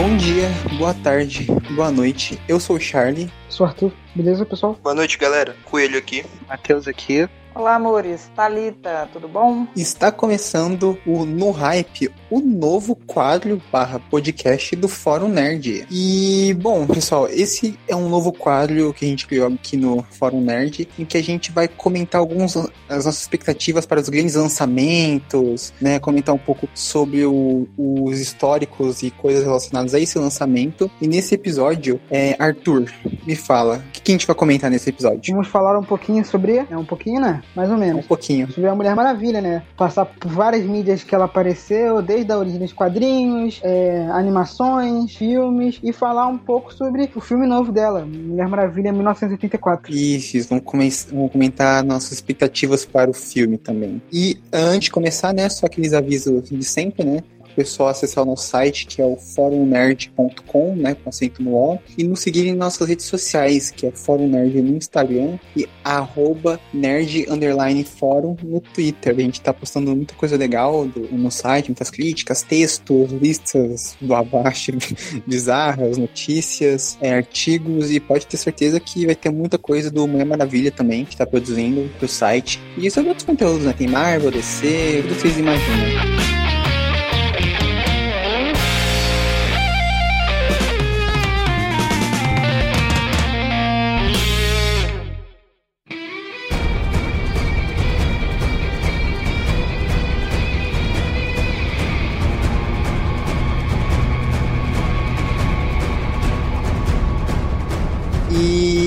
Bom dia, boa tarde, boa noite. Eu sou o Charlie. Sou o Arthur. Beleza, pessoal? Boa noite, galera. Coelho aqui. Matheus aqui. Olá, amores. Talita, tudo bom? Está começando o No Hype, o novo quadro barra podcast do Fórum Nerd. E, bom, pessoal, esse é um novo quadro que a gente criou aqui no Fórum Nerd, em que a gente vai comentar alguns as nossas expectativas para os grandes lançamentos, né? Comentar um pouco sobre o, os históricos e coisas relacionadas a esse lançamento. E nesse episódio, é, Arthur, me fala, o que, que a gente vai comentar nesse episódio? Vamos falar um pouquinho sobre. É um pouquinho, né? Mais ou menos. Um pouquinho. Sobre a Mulher Maravilha, né? Passar por várias mídias que ela apareceu, desde a origem dos quadrinhos, é, animações, filmes, e falar um pouco sobre o filme novo dela, Mulher Maravilha 1984. Isso, vamos, come vamos comentar nossas expectativas para o filme também. E antes de começar, né, só aqueles avisos de sempre, né? Pessoal acessar o nosso site, que é o forumnerd.com, né, com acento no O, e nos seguir em nossas redes sociais, que é Fórum Nerd no Instagram e arroba nerd underline fórum no Twitter. A gente tá postando muita coisa legal do, no site, muitas críticas, textos, listas do abaixo bizarras, notícias, é, artigos, e pode ter certeza que vai ter muita coisa do Mulher Maravilha também, que tá produzindo pro site. E sobre outros conteúdos, né? Tem Marvel, DC, tudo que vocês imaginam.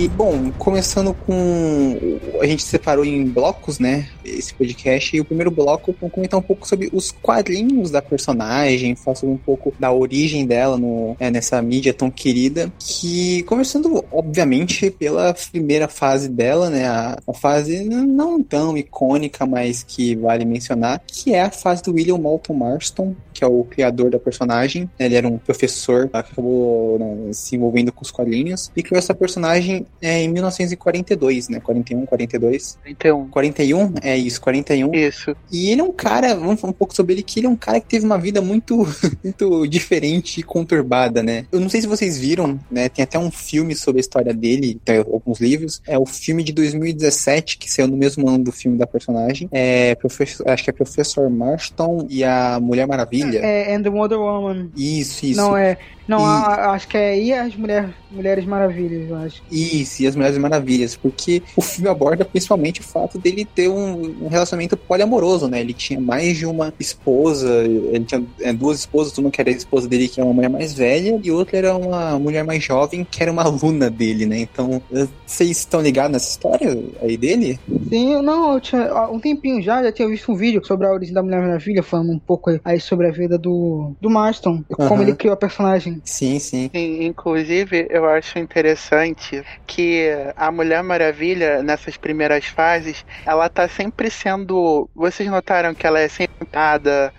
Bom, começando com. A gente separou em blocos, né? Esse podcast. E o primeiro bloco, vamos comentar um pouco sobre os quadrinhos da personagem, falar sobre um pouco da origem dela no, é, nessa mídia tão querida. Que, começando, obviamente, pela primeira fase dela, né? A, a fase não tão icônica, mas que vale mencionar, que é a fase do William Moulton Marston, que é o criador da personagem. Ele era um professor que acabou né, se envolvendo com os quadrinhos e criou essa personagem é, em 1942, né? 41, 42. 41. 41? É isso, 41. Isso. E ele é um cara, vamos falar um pouco sobre ele, que ele é um cara que teve uma vida muito, muito diferente e conturbada, né? Eu não sei se vocês viram, né? Tem até um filme sobre a história dele, tem alguns livros. É o filme de 2017, que saiu no mesmo ano do filme da personagem. É, professor, acho que é Professor Marston e a Mulher Maravilha. É, and the Wonder Woman. Isso, isso. Não, é. Não, e... a, acho que é e as mulher, Mulheres Maravilhas, eu acho. Isso, e as Mulheres Maravilhas, porque o filme aborda principalmente o fato dele ter um, um relacionamento poliamoroso, né? Ele tinha mais de uma esposa, ele tinha é, duas esposas, uma que era a esposa dele, que era uma mulher mais velha, e outra era uma mulher mais jovem, que era uma aluna dele, né? Então, vocês estão ligados nessa história aí dele? Sim, não, eu tinha, um tempinho já, já tinha visto um vídeo sobre a origem da Mulher Maravilha, falando um pouco aí sobre a vida do, do Marston, como ele criou a personagem. Sim, sim. Inclusive, eu acho interessante que a Mulher Maravilha, nessas primeiras fases, ela tá sempre sendo. Vocês notaram que ela é sempre amarrada?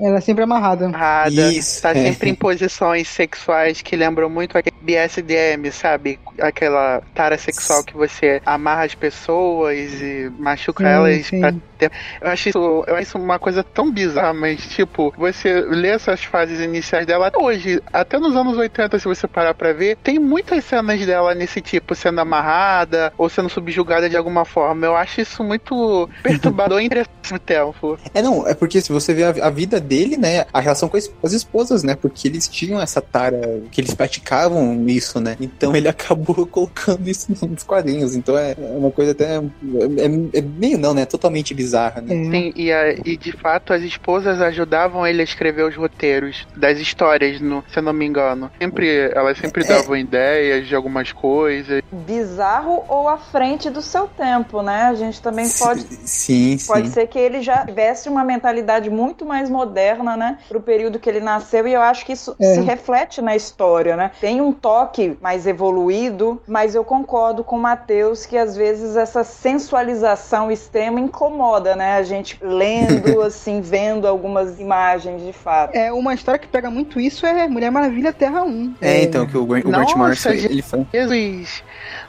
Ela é sempre amarrada. Amarrada. Isso. Tá sempre em posições sexuais que lembram muito aquele BSDM, sabe? Aquela tara sexual que você amarra as pessoas e machuca sim, elas sim. pra ter. Eu acho, isso, eu acho isso uma coisa tão bizarra, mas tipo, você lê essas fases iniciais dela hoje, até até nos anos 80, se você parar pra ver, tem muitas cenas dela nesse tipo, sendo amarrada ou sendo subjugada de alguma forma. Eu acho isso muito perturbador e interessante ao tempo. É, não, é porque se você vê a, a vida dele, né, a relação com as, esposas, né, porque eles tinham essa tara, que eles praticavam isso, né, então ele acabou colocando isso nos quadrinhos, então é, é uma coisa até, é, é, é, meio não, né, totalmente bizarra, né. Sim, e, a, e de fato as esposas ajudavam ele a escrever os roteiros das histórias, no, se eu não me engano. Sempre, elas sempre davam é... ideias de algumas coisas. Bizarro ou à frente do seu tempo, né? A gente também pode. Sim, Pode sim. ser que ele já tivesse uma mentalidade muito mais moderna, né? Pro período que ele nasceu, e eu acho que isso é. se reflete na história, né? Tem um toque mais evoluído, mas eu concordo com o Matheus que às vezes essa sensualização extrema incomoda, né? A gente lendo, assim, vendo algumas imagens de fato. É, uma história que pega muito isso é Mulher Maravilha Maravilha Terra 1. É, é... então, que o, o Grant Morrison, ele foi... Jesus!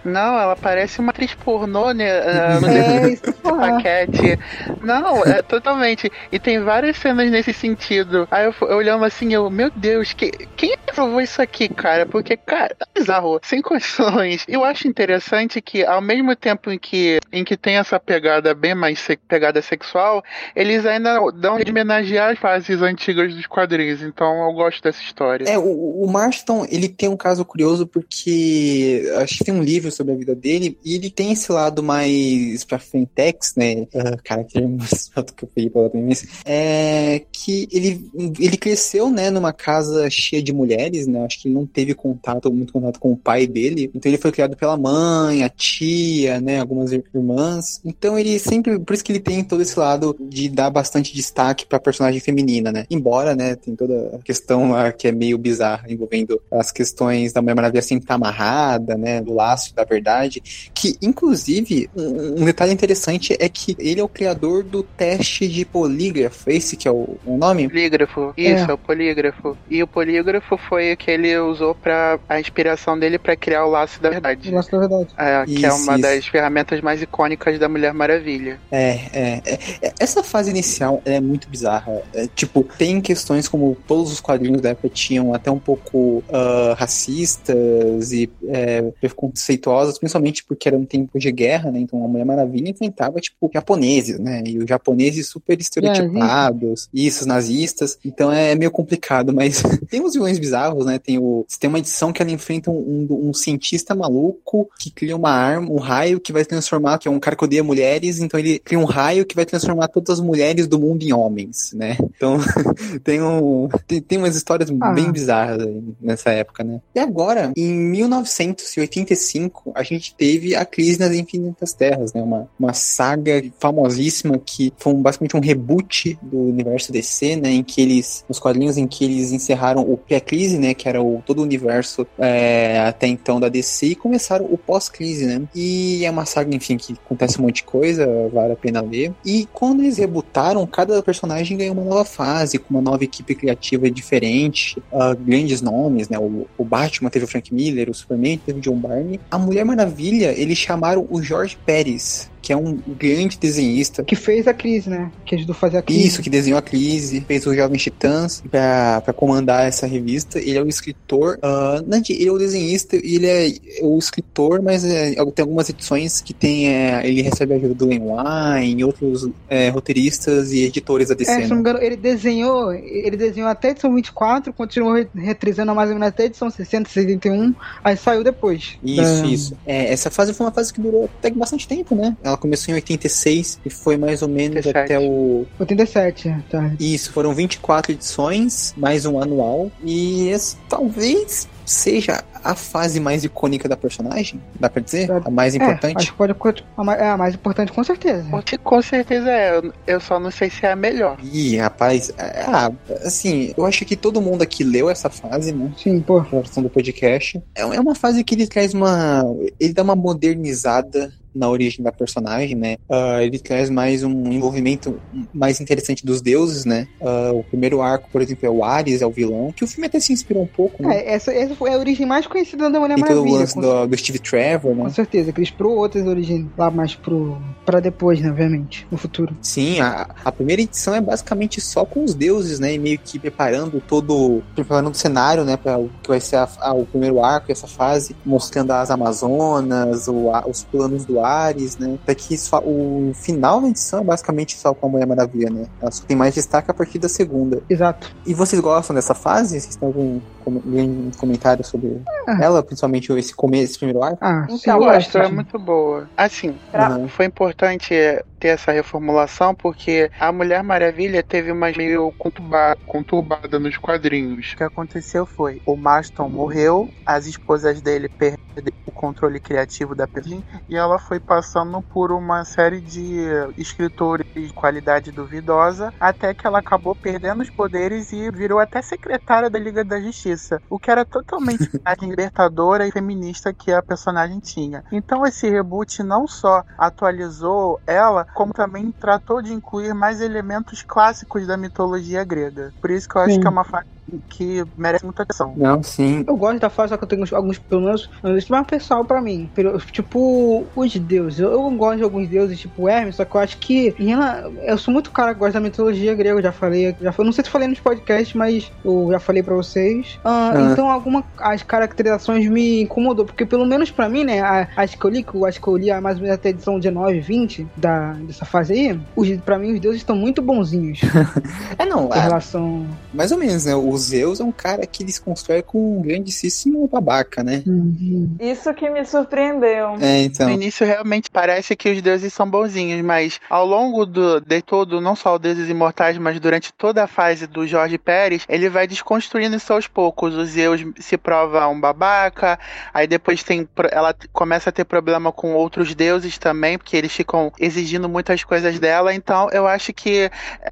Não, ela parece uma atriz pornô, né? Ah, no é, paquete. Não, é, totalmente. E tem várias cenas nesse sentido. Aí eu, eu olhando assim, eu, meu Deus, que, quem aprovou isso aqui, cara? Porque, cara, tá bizarro, sem condições. Eu acho interessante que, ao mesmo tempo em que, em que tem essa pegada bem mais se, pegada sexual, eles ainda dão de homenagear as fases antigas dos quadrinhos. Então eu gosto dessa história. É, o, o Marston, ele tem um caso curioso porque acho que tem um livro sobre a vida dele, e ele tem esse lado mais pra frentex, né? Uh, cara, que é que eu peguei pela premissa. É que ele, ele cresceu, né, numa casa cheia de mulheres, né? Acho que ele não teve contato, muito contato com o pai dele. Então ele foi criado pela mãe, a tia, né? Algumas irmãs. Então ele sempre. Por isso que ele tem todo esse lado de dar bastante destaque pra personagem feminina, né? Embora, né, tem toda a questão lá que é meio bizarra envolvendo as questões da Mulher Maravilha sempre estar tá amarrada, né? Do laço da verdade. Que, inclusive, um, um, detalhe interessante é que ele é o criador do teste de polígrafo. Esse que é o, o nome? Polígrafo. Isso, é. é. o polígrafo. E o polígrafo foi o que ele usou para a inspiração dele para criar o laço da verdade. O laço da verdade. É, que é uma isso. das ferramentas mais icônicas da Mulher Maravilha. É, é. é, é essa fase inicial é muito bizarra. É, tipo, tem questões como todos os quadrinhos da época tinham até um pouco uh, racistas e é, preconceituosas, principalmente porque era um tempo de guerra, né? Então a Mulher Maravilha enfrentava, tipo, japoneses, né? E os japoneses super estereotipados, é, isso, nazistas. Então é meio complicado, mas tem uns vilões bizarros, né? Tem o. Tem uma edição que ela enfrenta um, um, um, cientista maluco que cria uma arma, um raio que vai transformar, que é um cara que odeia mulheres, então ele cria um raio que vai transformar todas as mulheres do mundo em homens, né? Então tem um. Tem, tem umas histórias ah. bem bizarras nessa época, né? E agora, em 1985, a gente teve a Crise nas Infinitas Terras, né? Uma, uma saga famosíssima que foi basicamente um reboot do universo DC, né? Em que eles, nos quadrinhos em que eles encerraram o pré-crise, né? Que era o, todo o universo é, até então da DC e começaram o pós-crise, né? E é uma saga, enfim, que acontece um monte de coisa, vale a pena ver. E quando eles rebutaram, cada personagem ganhou uma nova fase, com uma nova equipe criativa diferente, uh, grandes nomes, né? O, o Batman teve o Frank Miller, o Superman teve o John Barney. A Mulher Maravilha, eles chamaram o Jorge Pérez, que é um grande desenhista. Que fez a crise, né? Que ajudou a fazer a crise. Isso, que desenhou a crise, fez o Jovem Titãs pra, pra comandar essa revista. Ele é o escritor. Uh, não, ele é o desenhista ele é o escritor, mas é, tem algumas edições que tem. É, ele recebe a ajuda do Len Wein e outros é, roteiristas e editores da DC. É, se não me engano, ele desenhou, ele desenhou até a edição 24, continuou retrizando mais ou menos até a edição 60, 61, aí saiu depois. Isso, da... isso. É, essa fase foi uma fase que durou até bastante tempo, né? Ela começou em 86 e foi mais ou menos 87. até o. 87, tá. Isso, foram 24 edições, mais um anual. E esse, talvez seja a fase mais icônica da personagem? Dá pra dizer? A mais é, importante? É, acho que pode, é a mais importante, com certeza. Com certeza é. Eu só não sei se é a melhor. Ih, rapaz. É, ah, assim, eu acho que todo mundo aqui leu essa fase, né? Sim, pô. A versão do podcast. É, é uma fase que ele traz uma. Ele dá uma modernizada na origem da personagem, né? Uh, ele traz mais um envolvimento mais interessante dos deuses, né? Uh, o primeiro arco, por exemplo, é o Ares, é o vilão, que o filme até se inspirou um pouco, né? É, essa, essa foi a origem mais conhecida da Mulher e Maravilha. E todo o lance do, do, Steve Trevor, né? Com certeza, que ele explorou outras origens lá mais pro, pra depois, né, obviamente, no futuro. Sim, a, a primeira edição é basicamente só com os deuses, né? E meio que preparando todo, preparando o cenário, né, para o que vai ser a, a, o primeiro arco, essa fase, mostrando as Amazonas, o, os planos do Ares, né? Até que só, o final da edição é basicamente só com a Mulher Maravilha, né? Ela só tem mais destaque a partir da segunda. Exato. E vocês gostam dessa fase? Vocês têm algum comentário sobre ah. ela, principalmente esse começo, esse primeiro arco? Ah, então, sim, eu gosto, é muito boa. Assim, pra... uhum. foi importante ter essa reformulação porque a Mulher Maravilha teve uma meio conturbada, conturbada nos quadrinhos. O que aconteceu foi, o Maston morreu, as esposas dele perderam o controle criativo da personagem e ela foi passando por uma série de escritores de qualidade duvidosa até que ela acabou perdendo os poderes e virou até secretária da Liga da Justiça, o que era totalmente a libertadora e feminista que a personagem tinha. Então esse reboot não só atualizou ela, como também tratou de incluir mais elementos clássicos da mitologia grega. Por isso que eu acho Sim. que é uma fase que merece muita atenção. Não, sim. Eu gosto da fase, só que eu tenho alguns, pelo menos, mais pessoal pra mim. Tipo, os deuses. Eu, eu gosto de alguns deuses, tipo Hermes, só que eu acho que. Eu sou muito cara que gosta da mitologia grega, eu já falei. Já, não sei se falei nos podcasts, mas eu já falei pra vocês. Ah, ah. Então, alguma. As caracterizações me incomodou, porque pelo menos pra mim, né, a, acho que eu li, acho que eu li mais ou menos até a edição 19, 20 da, dessa fase aí, os, pra mim os deuses estão muito bonzinhos. é, não. Em relação. Mais ou menos, né? O Zeus é um cara que eles constroem com um grandíssimo babaca, né? Uhum. Isso que me surpreendeu. É, então. No início realmente parece que os deuses são bonzinhos, mas ao longo do, de todo, não só o Deuses Imortais, mas durante toda a fase do Jorge Pérez, ele vai desconstruindo isso aos poucos. O Zeus se prova um babaca, aí depois tem ela começa a ter problema com outros deuses também, porque eles ficam exigindo muitas coisas dela. Então eu acho que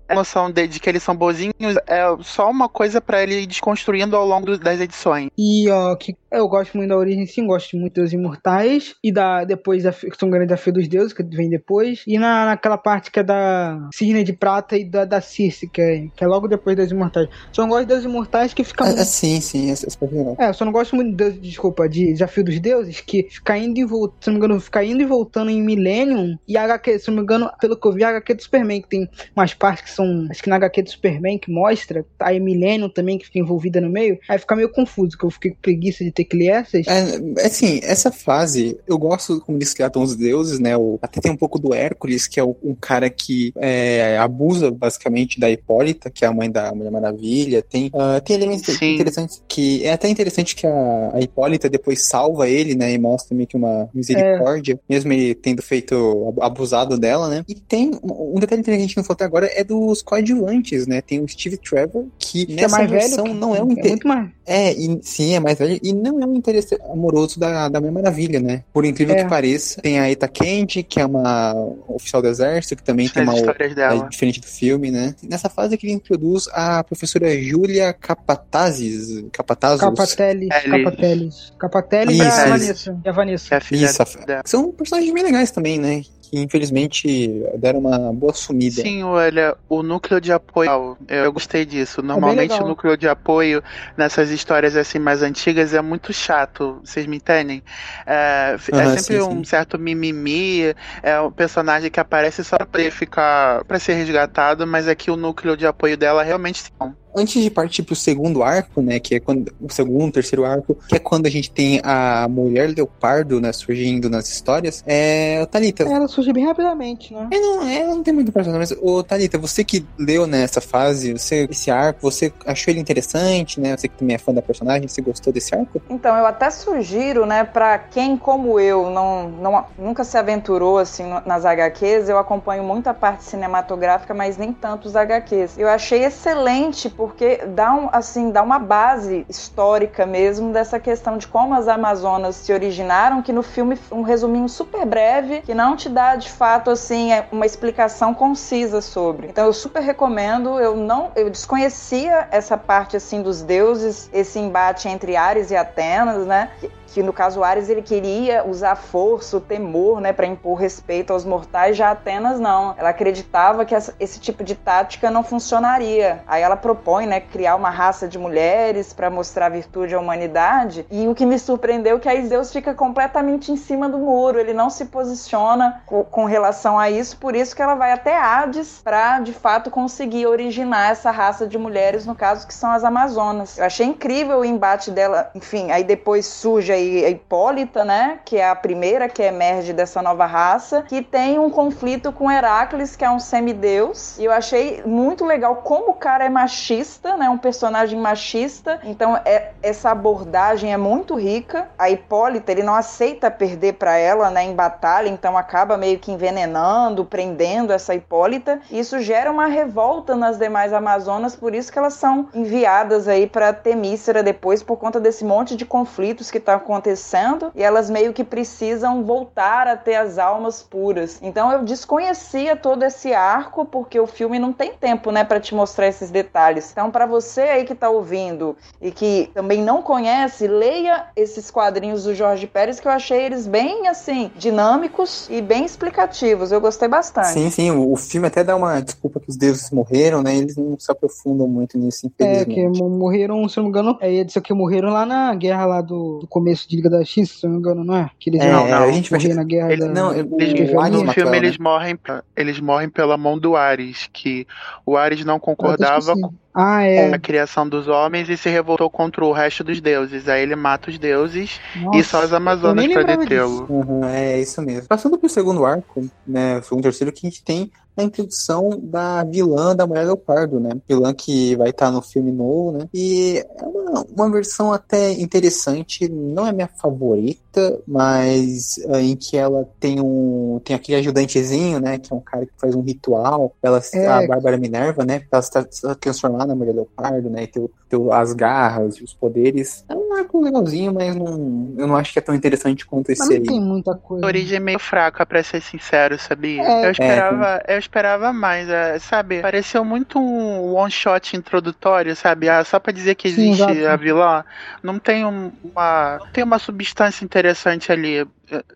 a noção de, de que eles são bonzinhos é só uma coisa para ele ir desconstruindo ao longo das edições. E ó, que eu gosto muito da origem, sim, gosto muito dos Imortais e da depois da São Grande da Fé dos Deuses, que vem depois, e na, naquela parte que é da Cisne de Prata e da, da Circe, que é, que é logo depois das Imortais. Só não gosto dos Imortais que fica. Ah, muito... sim, sim, essa, essa É, eu só não gosto muito, de, desculpa, de Desafio dos Deuses, que fica indo e voltando, se não me engano, fica indo e voltando em Millennium, e a HQ, se não me engano, pelo que eu vi, a HQ do Superman, que tem umas partes que são, acho que na HQ do Superman, que mostra, aí Millennium também, que fica envolvida no meio, aí fica meio confuso, que eu fiquei com preguiça de ter que ler essas. É, assim, essa fase, eu gosto como eles tratam os deuses, né? O, até tem um pouco do Hércules, que é um cara que é, abusa basicamente da Hipólita, que é a mãe da Mulher Maravilha. Tem, uh, tem elementos Sim. interessantes que é até interessante que a, a Hipólita depois salva ele, né? E mostra meio que uma misericórdia, é. mesmo ele tendo feito abusado dela, né? E tem um detalhe que a gente não falou até agora é dos coadjuvantes, né? Tem o Steve Trevor, que, que é nessa é mais versão velho, não é um é muito mais. É, e, sim, é mais velho e não é um interesse amoroso da, da Mulher Maravilha, né? Por incrível é. que pareça. Tem a Eta Kent, que é uma oficial do exército, que também tem uma é diferente do filme, né? Nessa fase que ele introduz a professora Júlia Capatazes. Capatazos. Capatelli. Capatelli. Capatelli e a Vanessa. E a Vanessa. É a Isso, São personagens bem legais também, né? Que infelizmente deram uma boa sumida. Sim, olha, o núcleo de apoio, eu gostei disso. É Normalmente é o núcleo de apoio nessas histórias assim mais antigas é muito chato, vocês me entendem? É, é sempre sim, um sim. certo mimimi, é um personagem que aparece só pra ficar, para ser resgatado, mas aqui o núcleo de apoio dela realmente sim antes de partir pro segundo arco, né, que é quando o segundo, terceiro arco, que é quando a gente tem a mulher leopardo, né, surgindo nas histórias, é, Thalita. Ela surge bem rapidamente, né? É, não, ela não tem muito personagem, mas, ô, Thalita, você que leu nessa fase, você, esse arco, você achou ele interessante, né, você que também é fã da personagem, você gostou desse arco? Então, eu até sugiro, né, pra quem como eu não, não nunca se aventurou, assim, nas HQs, eu acompanho muito a parte cinematográfica, mas nem tanto os HQs. Eu achei excelente porque dá, um, assim, dá uma base histórica mesmo dessa questão de como as Amazonas se originaram, que no filme um resuminho super breve, que não te dá de fato assim é uma explicação concisa sobre. Então eu super recomendo, eu não eu desconhecia essa parte assim dos deuses, esse embate entre Ares e Atenas, né? Que no caso Ares ele queria usar força, o temor, né, para impor respeito aos mortais, já Atenas não. Ela acreditava que essa, esse tipo de tática não funcionaria. Aí ela propõe, né, criar uma raça de mulheres para mostrar virtude à humanidade. E o que me surpreendeu é que a Zeus fica completamente em cima do muro, ele não se posiciona com, com relação a isso, por isso que ela vai até Hades para de fato conseguir originar essa raça de mulheres, no caso que são as Amazonas. Eu achei incrível o embate dela, enfim, aí depois surge a a Hipólita, né? Que é a primeira que emerge dessa nova raça, que tem um conflito com Heracles, que é um semideus. E eu achei muito legal como o cara é machista, né? Um personagem machista. Então, é, essa abordagem é muito rica. A Hipólita, ele não aceita perder para ela, né? Em batalha, então acaba meio que envenenando, prendendo essa Hipólita. Isso gera uma revolta nas demais Amazonas, por isso que elas são enviadas aí para Temícera depois, por conta desse monte de conflitos que tá acontecendo e elas meio que precisam voltar a ter as almas puras. Então eu desconhecia todo esse arco porque o filme não tem tempo, né, para te mostrar esses detalhes. Então para você aí que tá ouvindo e que também não conhece, leia esses quadrinhos do Jorge Pérez que eu achei eles bem assim dinâmicos e bem explicativos. Eu gostei bastante. Sim, sim, o filme até dá uma desculpa que os deuses morreram, né? Eles não se aprofundam muito nisso, infelizmente. É, que morreram, se não me engano, é isso que morreram lá na guerra lá do, do começo de Liga da X, se não me engano, não é? Que eles É, não, é, a gente vai- na guerra Ele- da... Não, Eles, o Eles Ares no filme eles né? morrem, eles morrem pela mão do Ares, que o Ares não concordava esqueci. com Ah, é. a criação dos homens e se revoltou contra o resto dos deuses. Aí ele mata os deuses e Nossa, só as Amazonas pra detê-lo. Uhum, é isso mesmo. Passando pro segundo arco, né, o segundo terceiro, que a gente tem a introdução da vilã da Mulher Leopardo, né? Vilã que vai estar no filme novo, né? E é uma, uma versão até interessante, não é minha favorita, mas é, em que ela tem um tem aquele ajudantezinho, né? Que é um cara que faz um ritual. Ela, É. a Bárbara Minerva, né? Ela está está transformada na Mulher Leopardo, né? E tem o- as garras e os poderes. É um arco legalzinho, mas não, eu não acho que é tão interessante quanto Mas esse não aí. tem muita A coisa. origem é meio fraca, pra ser sincero, sabia? É. eu esperava, eu esperava mais, é, sabe? Pareceu muito um one shot introdutório, sabe? Ah, só pra dizer que Sim, existe exato. a vilã, não tem um- uma, não tem uma substância interessante ali.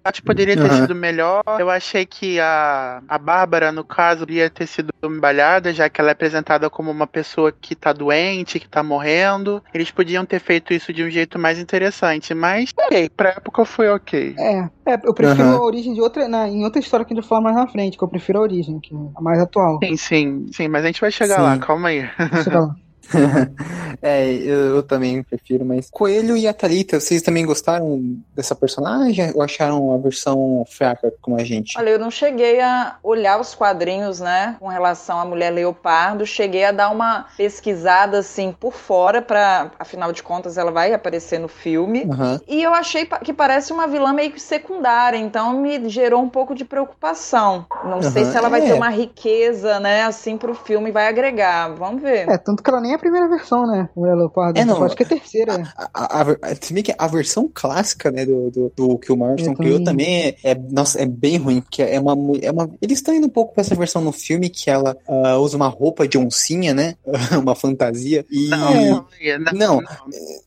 Acho que poderia ter Aham. sido melhor. Eu achei que a, a Bárbara, no caso, poderia ter sido embalhada, já que ela é apresentada como uma pessoa que tá doente, que tá morrendo. Eles podiam ter feito isso de um jeito mais interessante, mas ok, pra época foi ok. É, é, eu prefiro Aham. a origem de outra, na, em outra história que a gente vai falar mais na frente, que eu prefiro a origem, que é a mais atual. Sim, sim, sim, mas a gente vai chegar Sim. lá, calma aí. Chega lá. é, eu, eu também prefiro, mas Coelho e a Thalita, vocês também gostaram dessa personagem ou acharam a versão fraca como a gente? Olha, eu não cheguei a olhar os quadrinhos, né, com relação à mulher leopardo. Cheguei a dar uma pesquisada assim por fora, para, afinal de contas, ela vai aparecer no filme. Aham. E eu achei que parece uma vilã meio que secundária, então me gerou um pouco de preocupação. Não sei Aham, se ela vai é. ter uma riqueza, né, assim pro filme vai agregar. Vamos ver. É, tanto que ela nem é a primeira versão, né? Mulher Leopardo. É, não. Acho que é a terceira. A, a, a, se bem que a versão clássica, né, do, do, do que o Eu criou também. é, é- nossa, é bem ruim, porque é uma, é uma. Eles estão indo um pouco pra essa versão no filme que ela ah, usa uma roupa de oncinha, né? uma fantasia. E. Não, Não,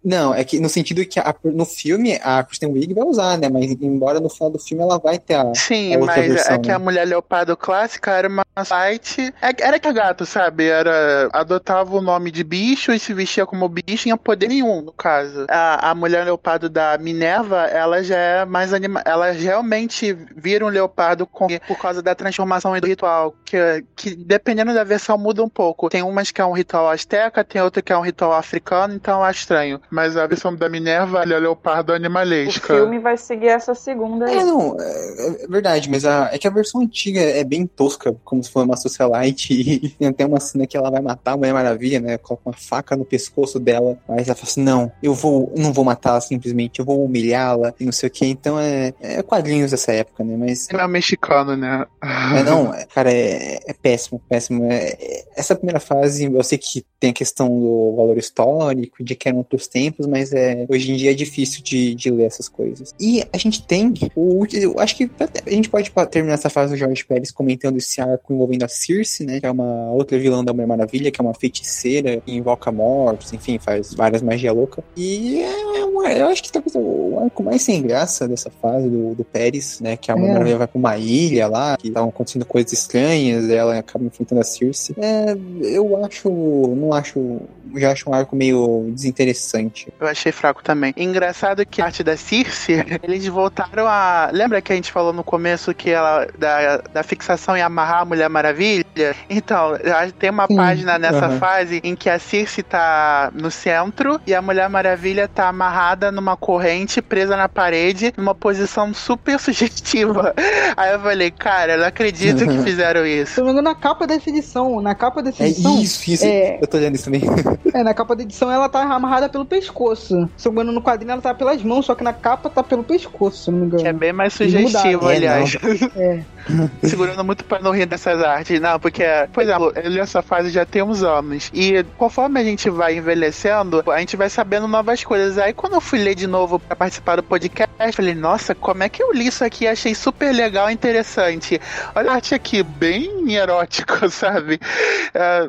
Não, é que no sentido que a- no filme a Kristen Wiig vai usar, né? Mas embora no final do filme ela vai ter a. Sim, a outra mas versão, é que né? a mulher leopardo clássica era uma site. é- Era que a gato, sabe? Era. Adotava o nome de bicho e se vestia como bicho tinha poder nenhum, no caso. A, a mulher leopardo da Minerva, ela já é mais anima. Ela realmente vira um leopardo com- por causa da transformação e do ritual. Que, que dependendo da versão muda um pouco. Tem umas que é um ritual asteca, tem outra que é um ritual africano, então eu acho estranho. Mas a versão da Minerva, ela é leopardo O animalesca. filme vai seguir essa segunda aí. É, não, é, é verdade, mas a, é que a versão antiga é bem tosca, como se fosse uma socialite, e tem até uma cena que ela vai matar a Mulher Maravilha, né? Coloca uma faca no pescoço dela, mas ela fala assim: não, eu vou, não vou matá-la simplesmente, eu vou humilhá-la e não sei o que. Então é, é quadrinhos dessa época, né? Mas. É mexicano, né? É, não, cara, é, é péssimo, péssimo. É- é- essa primeira fase, eu sei que tem a questão do valor histórico, de que eram outros tempos, mas é, hoje em dia é difícil de, de ler essas coisas. E a gente tem o eu acho que a gente pode terminar essa fase do Jorge Pérez comentando esse arco envolvendo a Circe, né? Que é uma outra vilã da Mulher Maravilha, que é uma feiticeira invoca mortos, enfim, faz várias magia louca. E é uma, eu acho que talvez o arco mais sem graça dessa fase do, do Pérez, né? Que a Mulher É. Maravilha vai pra uma ilha lá, que estavam acontecendo coisas estranhas, ela acaba enfrentando a Circe. É, eu acho, não acho, já acho um arco meio desinteressante. Eu achei fraco também. Engraçado que a arte da Circe, eles voltaram a. Lembra que a gente falou no começo que ela. da, da fixação em amarrar a Mulher Maravilha? Então, tem uma Sim. página nessa Aham. fase em que a Circe tá no centro e a Mulher Maravilha tá amarrada numa corrente, presa na parede, numa posição super sugestiva. Aí eu falei, cara, eu não acredito que fizeram isso. engano, na capa dessa edição, na capa dessa É edição, isso, isso. é- Eu tô olhando isso também. é, na capa da edição ela tá amarrada pelo pescoço. Se eu não no quadrinho ela tá pelas mãos, só que na capa tá pelo pescoço, se não me engano. Que é bem mais sugestivo, É, aliás. É. segurando muito pra não rir dessas artes. Não, porque, por exemplo, eu li essa fase já tem uns anos. E conforme a gente vai envelhecendo, a gente vai sabendo novas coisas. Aí quando eu fui ler de novo para participar do podcast, falei, nossa, como é que eu li isso aqui? Achei super legal e interessante. Olha a arte aqui, bem erótico, sabe? É,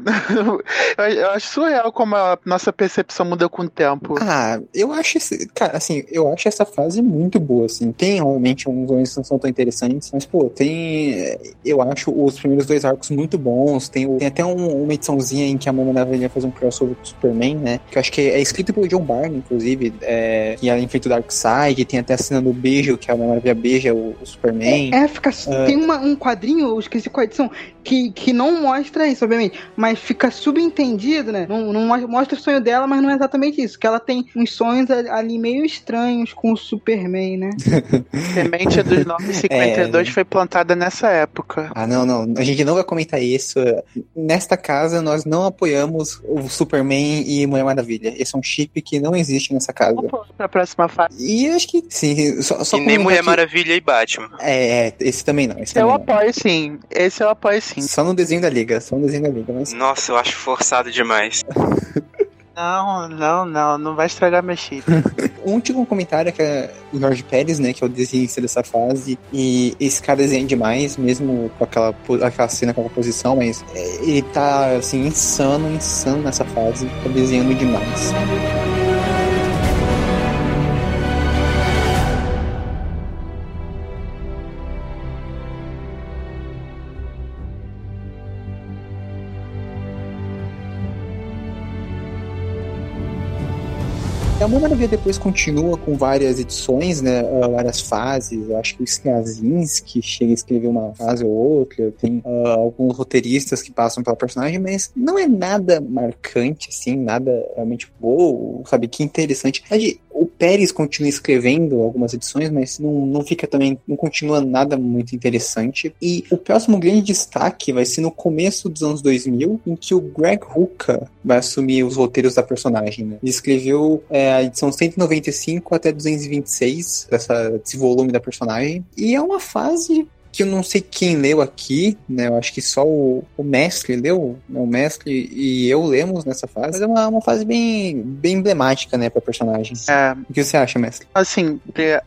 eu acho surreal como a nossa percepção muda com o tempo. Ah, eu acho, esse, cara, assim, eu acho essa fase muito boa, assim. Tem realmente uns momentos que não são tão interessantes, mas, pô, tem, eu acho os primeiros dois arcos muito bons. Tem, tem até um, uma ediçãozinha em que a Mama Maravilha faz um crossover com o Superman, né? Que eu acho que é, escrito pelo John Barney, inclusive, é, que é feito Darkseid, tem até a cena do beijo, que a Mama Maravilha beija o, o Superman. É, é fica, uh, tem uma, um quadrinho, eu esqueci qual edição, que, que não mostra isso, obviamente, mas fica subentendido, né? Não, não mostra o sonho dela, mas não é exatamente isso. Que ela tem uns sonhos ali meio estranhos com o Superman, né? Semente dos 952 é... foi plantada nessa época. Ah, não, não. A gente não vai comentar isso. Nesta casa, nós não apoiamos o Superman e Mulher Maravilha. Esse é um chip que não existe nessa casa. Pra próxima fase. E acho que sim. Só, só e nem Mulher Maravilha e Batman. É, é, esse também não. Esse eu também apoio não. sim. Esse eu apoio sim. Só no desenho da Liga, só no desenho da Liga. Mas... Nossa, eu acho forçado demais. Não, não, não, não vai estragar meu chip. um último comentário é que é o Jorge Pérez, né, que é o desenhista dessa fase, e esse cara desenha demais, mesmo com aquela, aquela cena, com a posição, mas é, ele tá, assim, insano, insano nessa fase, tá desenhando demais. A Maravilha depois continua com várias edições, né? Uh, várias fases. Eu acho que o Straczynski chega a escrever uma fase ou outra. Tem uh, alguns roteiristas que passam pela personagem, mas não é nada marcante, assim, nada realmente bom, sabe? Que interessante. O Pérez continua escrevendo algumas edições, mas não, não fica também, não continua nada muito interessante. E o próximo grande destaque vai ser no começo dos anos 2000, em que o Greg Hooker vai assumir os roteiros da personagem. Né? Ele escreveu é, a edição 195 até 226 dessa, desse volume da personagem. E é uma fase que eu não sei quem leu aqui, né? Eu acho que só o, o mestre leu, né? o mestre e eu lemos nessa fase. Mas é uma, uma fase bem, bem emblemática, né, pra personagem. É. O que você acha, mestre? Assim,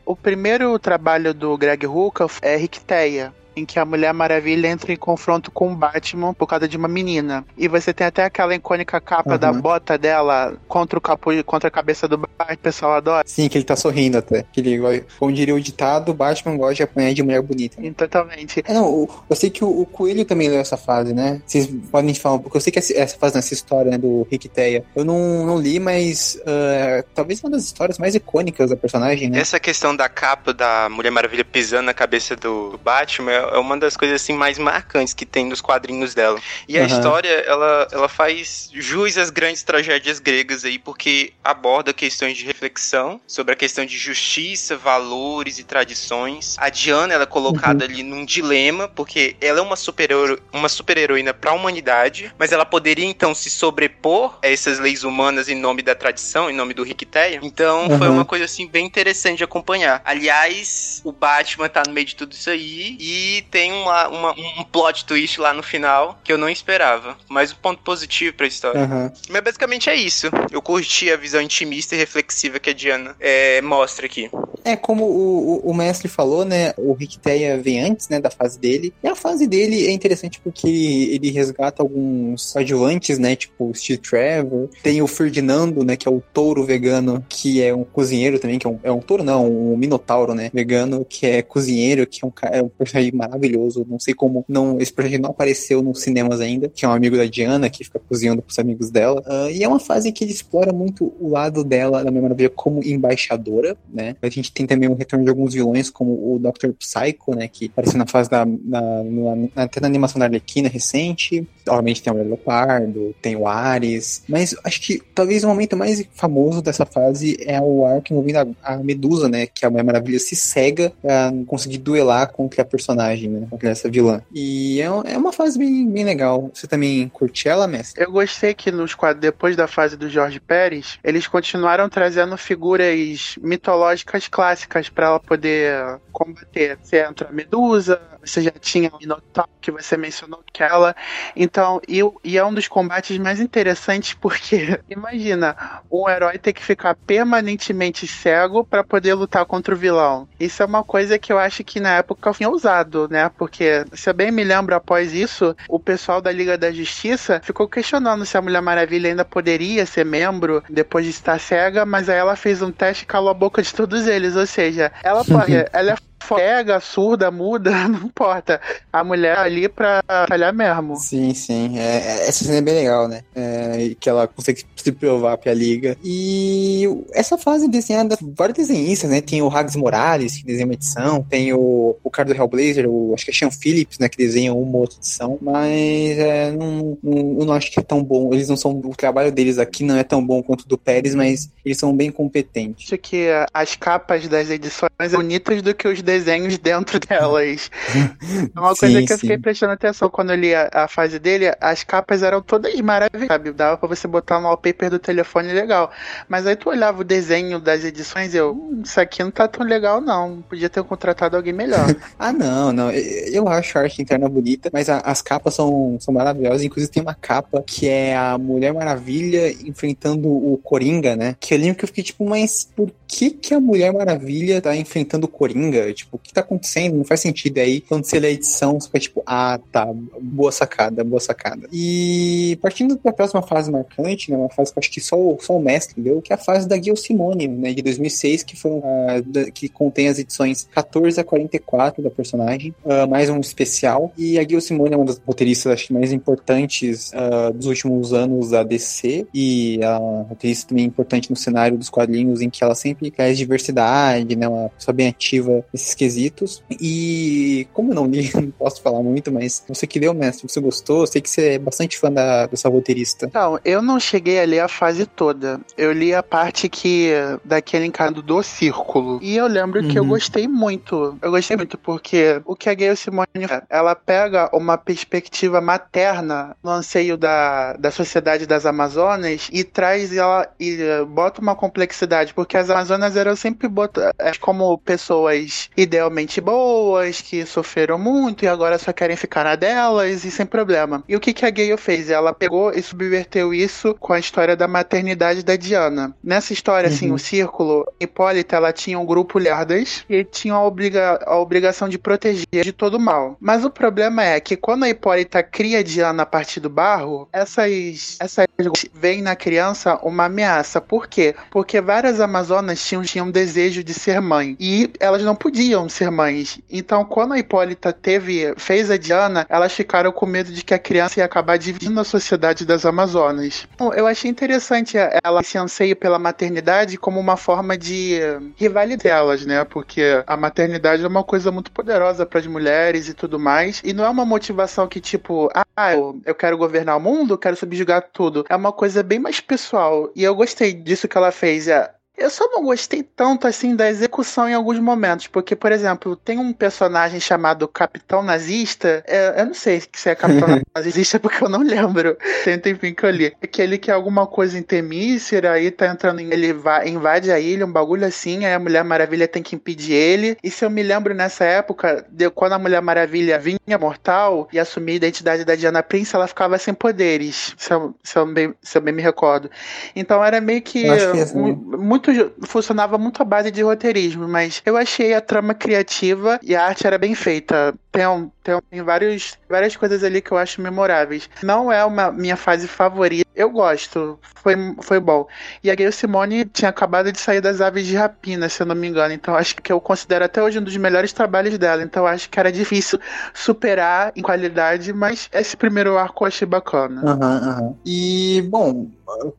o primeiro trabalho do Greg Hooker é Ricteia em que a Mulher Maravilha entra em confronto com o Batman por causa de uma menina. E você tem até aquela icônica capa uhum. da bota dela contra o capo, contra a cabeça do Batman, o pessoal adora. Sim, que ele tá sorrindo até. Que ele, como diria o ditado, Batman gosta de apanhar de mulher bonita. Né? Totalmente. É, não, eu sei que o, o, Coelho também leu essa fase, né? Vocês podem falar, porque eu sei que essa fase, nessa história, né, do Rick Teia, eu não, não li, mas uh, talvez uma das histórias mais icônicas da personagem, né? Essa questão da capa da Mulher Maravilha pisando na cabeça do Batman é uma das coisas assim mais marcantes que tem nos quadrinhos dela. E a uhum. história, ela, ela faz jus às grandes tragédias gregas aí, porque aborda questões de reflexão sobre a questão de justiça, valores e tradições. A Diana, ela é colocada uhum. ali num dilema, porque ela é uma super uma super-heroína para a humanidade, mas ela poderia então se sobrepor a essas leis humanas em nome da tradição, em nome do Ricketeia. Então, uhum. foi uma coisa assim bem interessante de acompanhar. Aliás, o Batman tá no meio de tudo isso aí e tem uma, uma, um plot twist lá no final que eu não esperava. Mas o um ponto positivo pra história. Uhum. Mas basicamente é isso. Eu curti a visão intimista e reflexiva que a Diana é, mostra aqui. É, como o, o, mestre falou, né? O Rick Teia vem antes, né, da fase dele. E a fase dele é interessante porque ele resgata alguns adjuvantes, né? Tipo o Steve Trevor. Tem o Ferdinando, né? Que é o touro vegano, que é um cozinheiro também, que é um, é um touro, não, um minotauro, né? Vegano, que é cozinheiro, que é um, é um personagem maravilhoso. Não sei como não, esse personagem não apareceu nos cinemas ainda, que é um amigo da Diana, que fica cozinhando pros amigos dela. Uh, e é uma fase que ele explora muito o lado dela, da Mulher Maravilha, como embaixadora, né? A gente tem também um retorno de alguns vilões, como o Dr. Psycho, né? Que apareceu na fase da. Na, na, até na animação da Arlequina recente. Obviamente tem o Leopardo, tem o Ares. Mas acho que talvez o momento mais famoso dessa fase é o arco envolvendo a, a Medusa, né? Que a Mulher Maravilha se cega pra conseguir duelar contra a personagem, né? Contra essa vilã. E é, é uma fase bem, bem legal. Você também curte ela, mestre? Eu gostei que nos depois da fase do Jorge Pérez, eles continuaram trazendo figuras mitológicas clássicas para ela poder combater. Você entra a Medusa, você já tinha o Minotauro, que você mencionou que ela. Então, e, e é um dos combates mais interessantes porque, imagina, um herói ter que ficar permanentemente cego para poder lutar contra o vilão. Isso é uma coisa que eu acho que na época tinha usado, né? Porque, se eu bem me lembro, após isso, o pessoal da Liga da Justiça ficou questionando se a Mulher Maravilha ainda poderia ser membro depois de estar cega, mas aí ela fez um teste e calou a boca de todos eles. Ou seja, ela ela é cega, surda, muda, não importa. A mulher ali pra falhar mesmo. Sim, sim. É, é, essa cena é bem legal, né? É, que ela consegue se provar pra liga. E essa fase desenhada, vários desenhistas, né? Tem o Hags Morales, que desenha uma edição, tem o, o cara do Hellblazer, o, acho que é Sean Phillips, né? Que desenha uma outra edição. Mas é, não, não, eu não acho que é tão bom. Eles não são. O trabalho deles aqui não é tão bom quanto o do Pérez, mas eles são bem competentes. Acho que as capas das edições são bonitas do que os desenhos dentro delas. É uma coisa sim, que eu fiquei prestando atenção quando eu li a, a, fase dele, as capas eram todas maravilhosas, sabe? Dava pra você botar no wallpaper do telefone legal. Mas aí tu olhava o desenho das edições e eu, hum, isso aqui não tá tão legal não, podia ter contratado alguém melhor. ah não, não, eu acho a arte interna bonita, mas a, as capas são, são maravilhosas, inclusive tem uma capa que é a Mulher Maravilha enfrentando o Coringa, né? Que eu lembro que eu fiquei tipo, mas por que que a Mulher Maravilha tá enfrentando o Coringa? Tipo, o que tá acontecendo? Não faz sentido. Aí, quando você lê a edição, você fica tipo, ah, tá, boa sacada, boa sacada. E partindo da próxima fase marcante, né, uma fase que eu acho que só, só o mestre deu, que é a fase da Gil Simone, né, de 2006, que foi uh, que contém as edições 14 a 44 da personagem, uh, mais um especial. E a Gil Simone é uma das roteiristas, acho que mais importantes uh, dos últimos anos da DC, e é uma roteirista também importante no cenário dos quadrinhos, em que ela sempre traz diversidade, né, uma pessoa bem ativa nesses quesitos. E como eu não li, não posso falar muito, mas você que leu, mestre, você gostou? Eu sei que você é bastante fã da, dessa roteirista. Não, eu não cheguei a ler a fase toda. Eu li a parte que daquele encado do círculo. E eu lembro uhum. que eu uhum. gostei muito. Eu gostei muito porque o que a Gayle Simone ela pega uma perspectiva materna no anseio da, da sociedade das Amazonas e traz ela e bota uma complexidade, porque as Amazonas eram sempre botadas como pessoas idealmente boas, que sofreram muito e agora só querem ficar na delas e sem problema. E o que, que a Gale fez? Ela pegou e subverteu isso com a história da maternidade da Diana. Nessa história, assim, uhum. assim, o círculo, Hipólita, ela tinha um grupo lerdas e tinha a, obriga a obrigação de proteger de todo mal. Mas o problema é que quando a Hipólita cria Diana a partir do barro, essas, essas veem na criança uma ameaça. Por quê? Porque várias amazonas tinham, tinham desejo de ser mãe e elas não podiam ser mães. Então, quando a Hipólita teve, fez a Diana, elas ficaram com medo de que a criança ia acabar dividindo a sociedade das Amazonas. Bom, eu achei interessante ela se anseio pela maternidade como uma forma de rivalidade delas, né? Porque a maternidade é uma coisa muito poderosa para as mulheres e tudo mais. E não é uma motivação que, tipo, ah, eu, eu quero governar o mundo, quero subjugar tudo. É uma coisa bem mais pessoal. E eu gostei disso que ela fez. É, eu só não gostei tanto assim da execução em alguns momentos, porque, por exemplo, tem um personagem chamado Capitão Nazista. É, eu não sei se é Capitão Nazista porque eu não lembro. Tem um tempinho que eu li. Aquele que é alguma coisa em Temícera, aí tá entrando em. Ele vai, invade a ilha, um bagulho assim, aí a Mulher Maravilha tem que impedir ele. E se eu me lembro nessa época, de, quando a Mulher Maravilha vinha mortal e assumia a identidade da Diana Prince, ela ficava sem poderes, se eu, se eu, bem, se eu bem me recordo. Então era meio que, que é assim. muito funcionava muito à base de roteirismo, mas eu achei a trama criativa e a arte era bem feita. Tem, tem, tem vários, várias coisas ali que eu acho memoráveis. Não é uma minha fase favorita. Eu gosto. Foi, foi bom. E a Gayle Simone tinha acabado de sair das aves de rapina, se eu não me engano. Então acho que eu considero até hoje um dos melhores trabalhos dela. Então acho que era difícil superar em qualidade, mas esse primeiro arco eu achei bacana. Uhum, uhum. E, bom,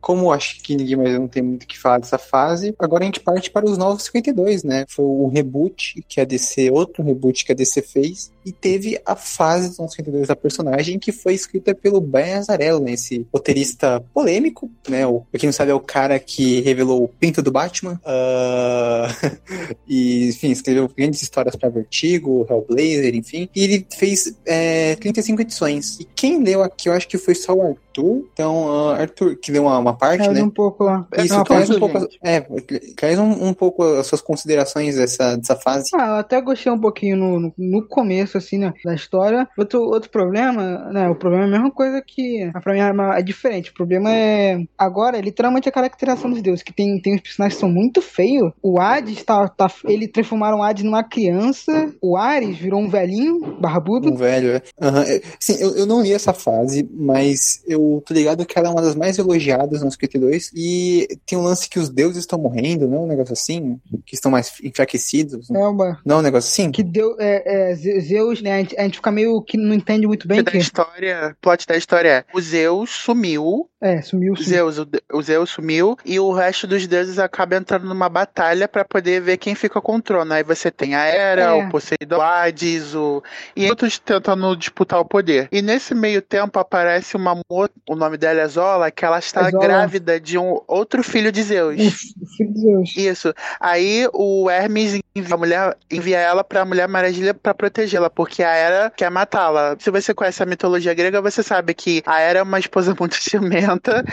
como acho que ninguém mais não tem muito o que falar dessa fase, agora a gente parte para os novos 52, né? Foi o reboot que a DC, outro reboot que a DC fez, E teve a fase dos 92 da personagem, que foi escrita pelo Brian Azarello, né? Esse roteirista polêmico, né? O, pra quem não sabe, é o cara que revelou o Pinto do Batman. Uh... e, enfim, escreveu grandes histórias para Vertigo, Hellblazer, enfim. E ele fez é, 35 edições. E quem leu aqui, eu acho que foi só o Arthur. Então, uh, Arthur, que deu uma, uma parte, traz né? um pouco lá. Isso, Não, traz um gente. pouco, é, traz um, um pouco as suas considerações dessa, dessa fase. Ah, eu até gostei um pouquinho no, no, no começo, assim, né, da história. Outro, outro problema, né, o problema é a mesma coisa que, pra mim, é uma- é diferente. O problema é, agora, é literalmente a caracterização dos deuses, que tem, tem uns personagens que são muito feios. O Hades, tá, tá, ele transformaram o Hades numa criança, o Ares virou um velhinho, barbudo. Um velho, é. É. Sim, eu, eu não li essa fase, mas eu tô ligado que ela é uma das mais elogiadas no 52. E tem um lance que os deuses estão morrendo, não é um negócio assim? Que estão mais enfraquecidos. É uma, Não um negócio assim? que deu, é, é, Ze- Zeus, né, a gente, a gente fica meio que não entende muito bem O da que, história, plot da história é: o Zeus sumiu, é, sumiu, sumiu. Zeus, o, o Zeus sumiu e o resto dos deuses acaba entrando numa batalha pra poder ver quem fica com o trono. Aí você tem a Hera, É. o Poseidon, o Hades, o e outros tentando disputar o poder. E nesse meio tempo aparece uma mo... o nome dela é Zola, que ela está É Zola. grávida de um outro filho de Zeus. O filho de Zeus. Isso. Aí o Hermes envia, a mulher, envia ela pra Mulher Maravilha pra protegê-la, porque a Hera quer matá-la. Se você conhece a mitologia grega, você sabe que a Hera é uma esposa muito ciumenta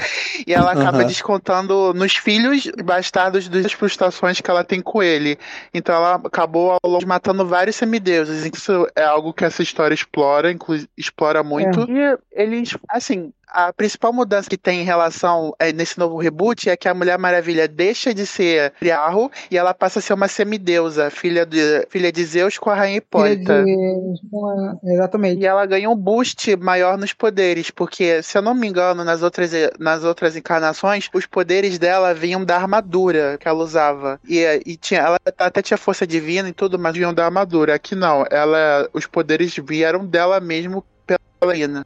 e ela acaba Aham. descontando nos filhos bastardos das frustrações que ela tem com ele. Então ela acabou ao longo matando vários semideuses. Isso é algo que essa história explora, inclu explora muito. E eles, assim, a principal mudança que tem em relação é, nesse novo reboot é que a Mulher Maravilha deixa de ser triarro e ela passa a ser uma semideusa, filha de, filha de Zeus com a Rainha Hipólita. de... Exatamente. E ela ganha um boost maior nos poderes, porque, se eu não me engano, nas outras, nas outras encarnações, os poderes dela vinham da armadura que ela usava. E, e tinha, ela até tinha força divina e tudo, mas vinham da armadura. Aqui não, ela, os poderes vieram dela mesmo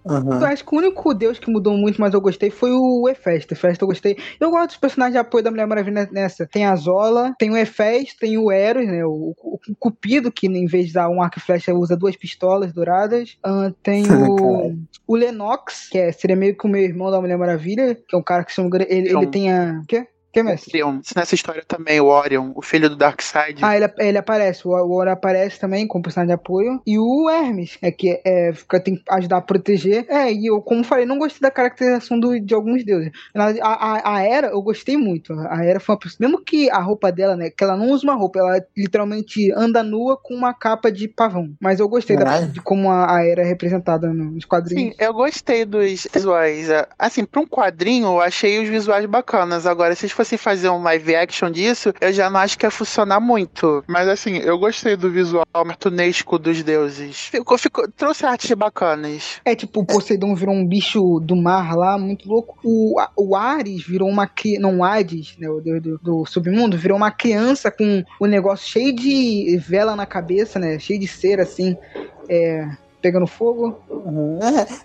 Aham. Eu acho que o único deus que mudou muito, mas eu gostei, foi o Hefesto. Hefesto eu gostei. Eu gosto dos personagens de apoio da Mulher Maravilha nessa. Tem a Zola, tem o Hefesto, tem o Eros, né? O, o- o Cupido, que em vez de dar um arco e flecha usa duas pistolas douradas. Ah, tem o, o Lennox, que é, seria meio que o meu irmão da Mulher Maravilha, que é um cara que engano, ele, ele tem a. O quê? O que, mestre? Orion. Nessa história também, o Orion, o filho do Darkseid. Ah, ele, ele aparece, o o Ora aparece também como personagem de apoio. E o Hermes, é que é, fica, tem que ajudar a proteger. É, e eu, como falei, não gostei da caracterização do, de alguns deuses. A, a, a Era, eu gostei muito. A Era foi uma pessoa. Mesmo que a roupa dela, né? Que ela não usa uma roupa, ela literalmente anda nua com uma capa de pavão. Mas eu gostei da, de como a, a Era é representada nos quadrinhos. Sim, eu gostei dos visuais. Assim, pra um quadrinho, eu achei os visuais bacanas. Agora, se eles fossem fazer um live action disso, eu já não acho que ia funcionar muito. Mas, assim, eu gostei do visual cartunesco dos deuses. Ficou, ficou, trouxe artes bacanas. É tipo, o Poseidon virou um bicho do mar lá, muito louco. O, o Ares virou uma criança. Não, Hades, né? O deus do, do submundo, virou uma criança com o negócio cheio de vela na cabeça, né? Cheio de cera, assim. É, pegando fogo. Uhum.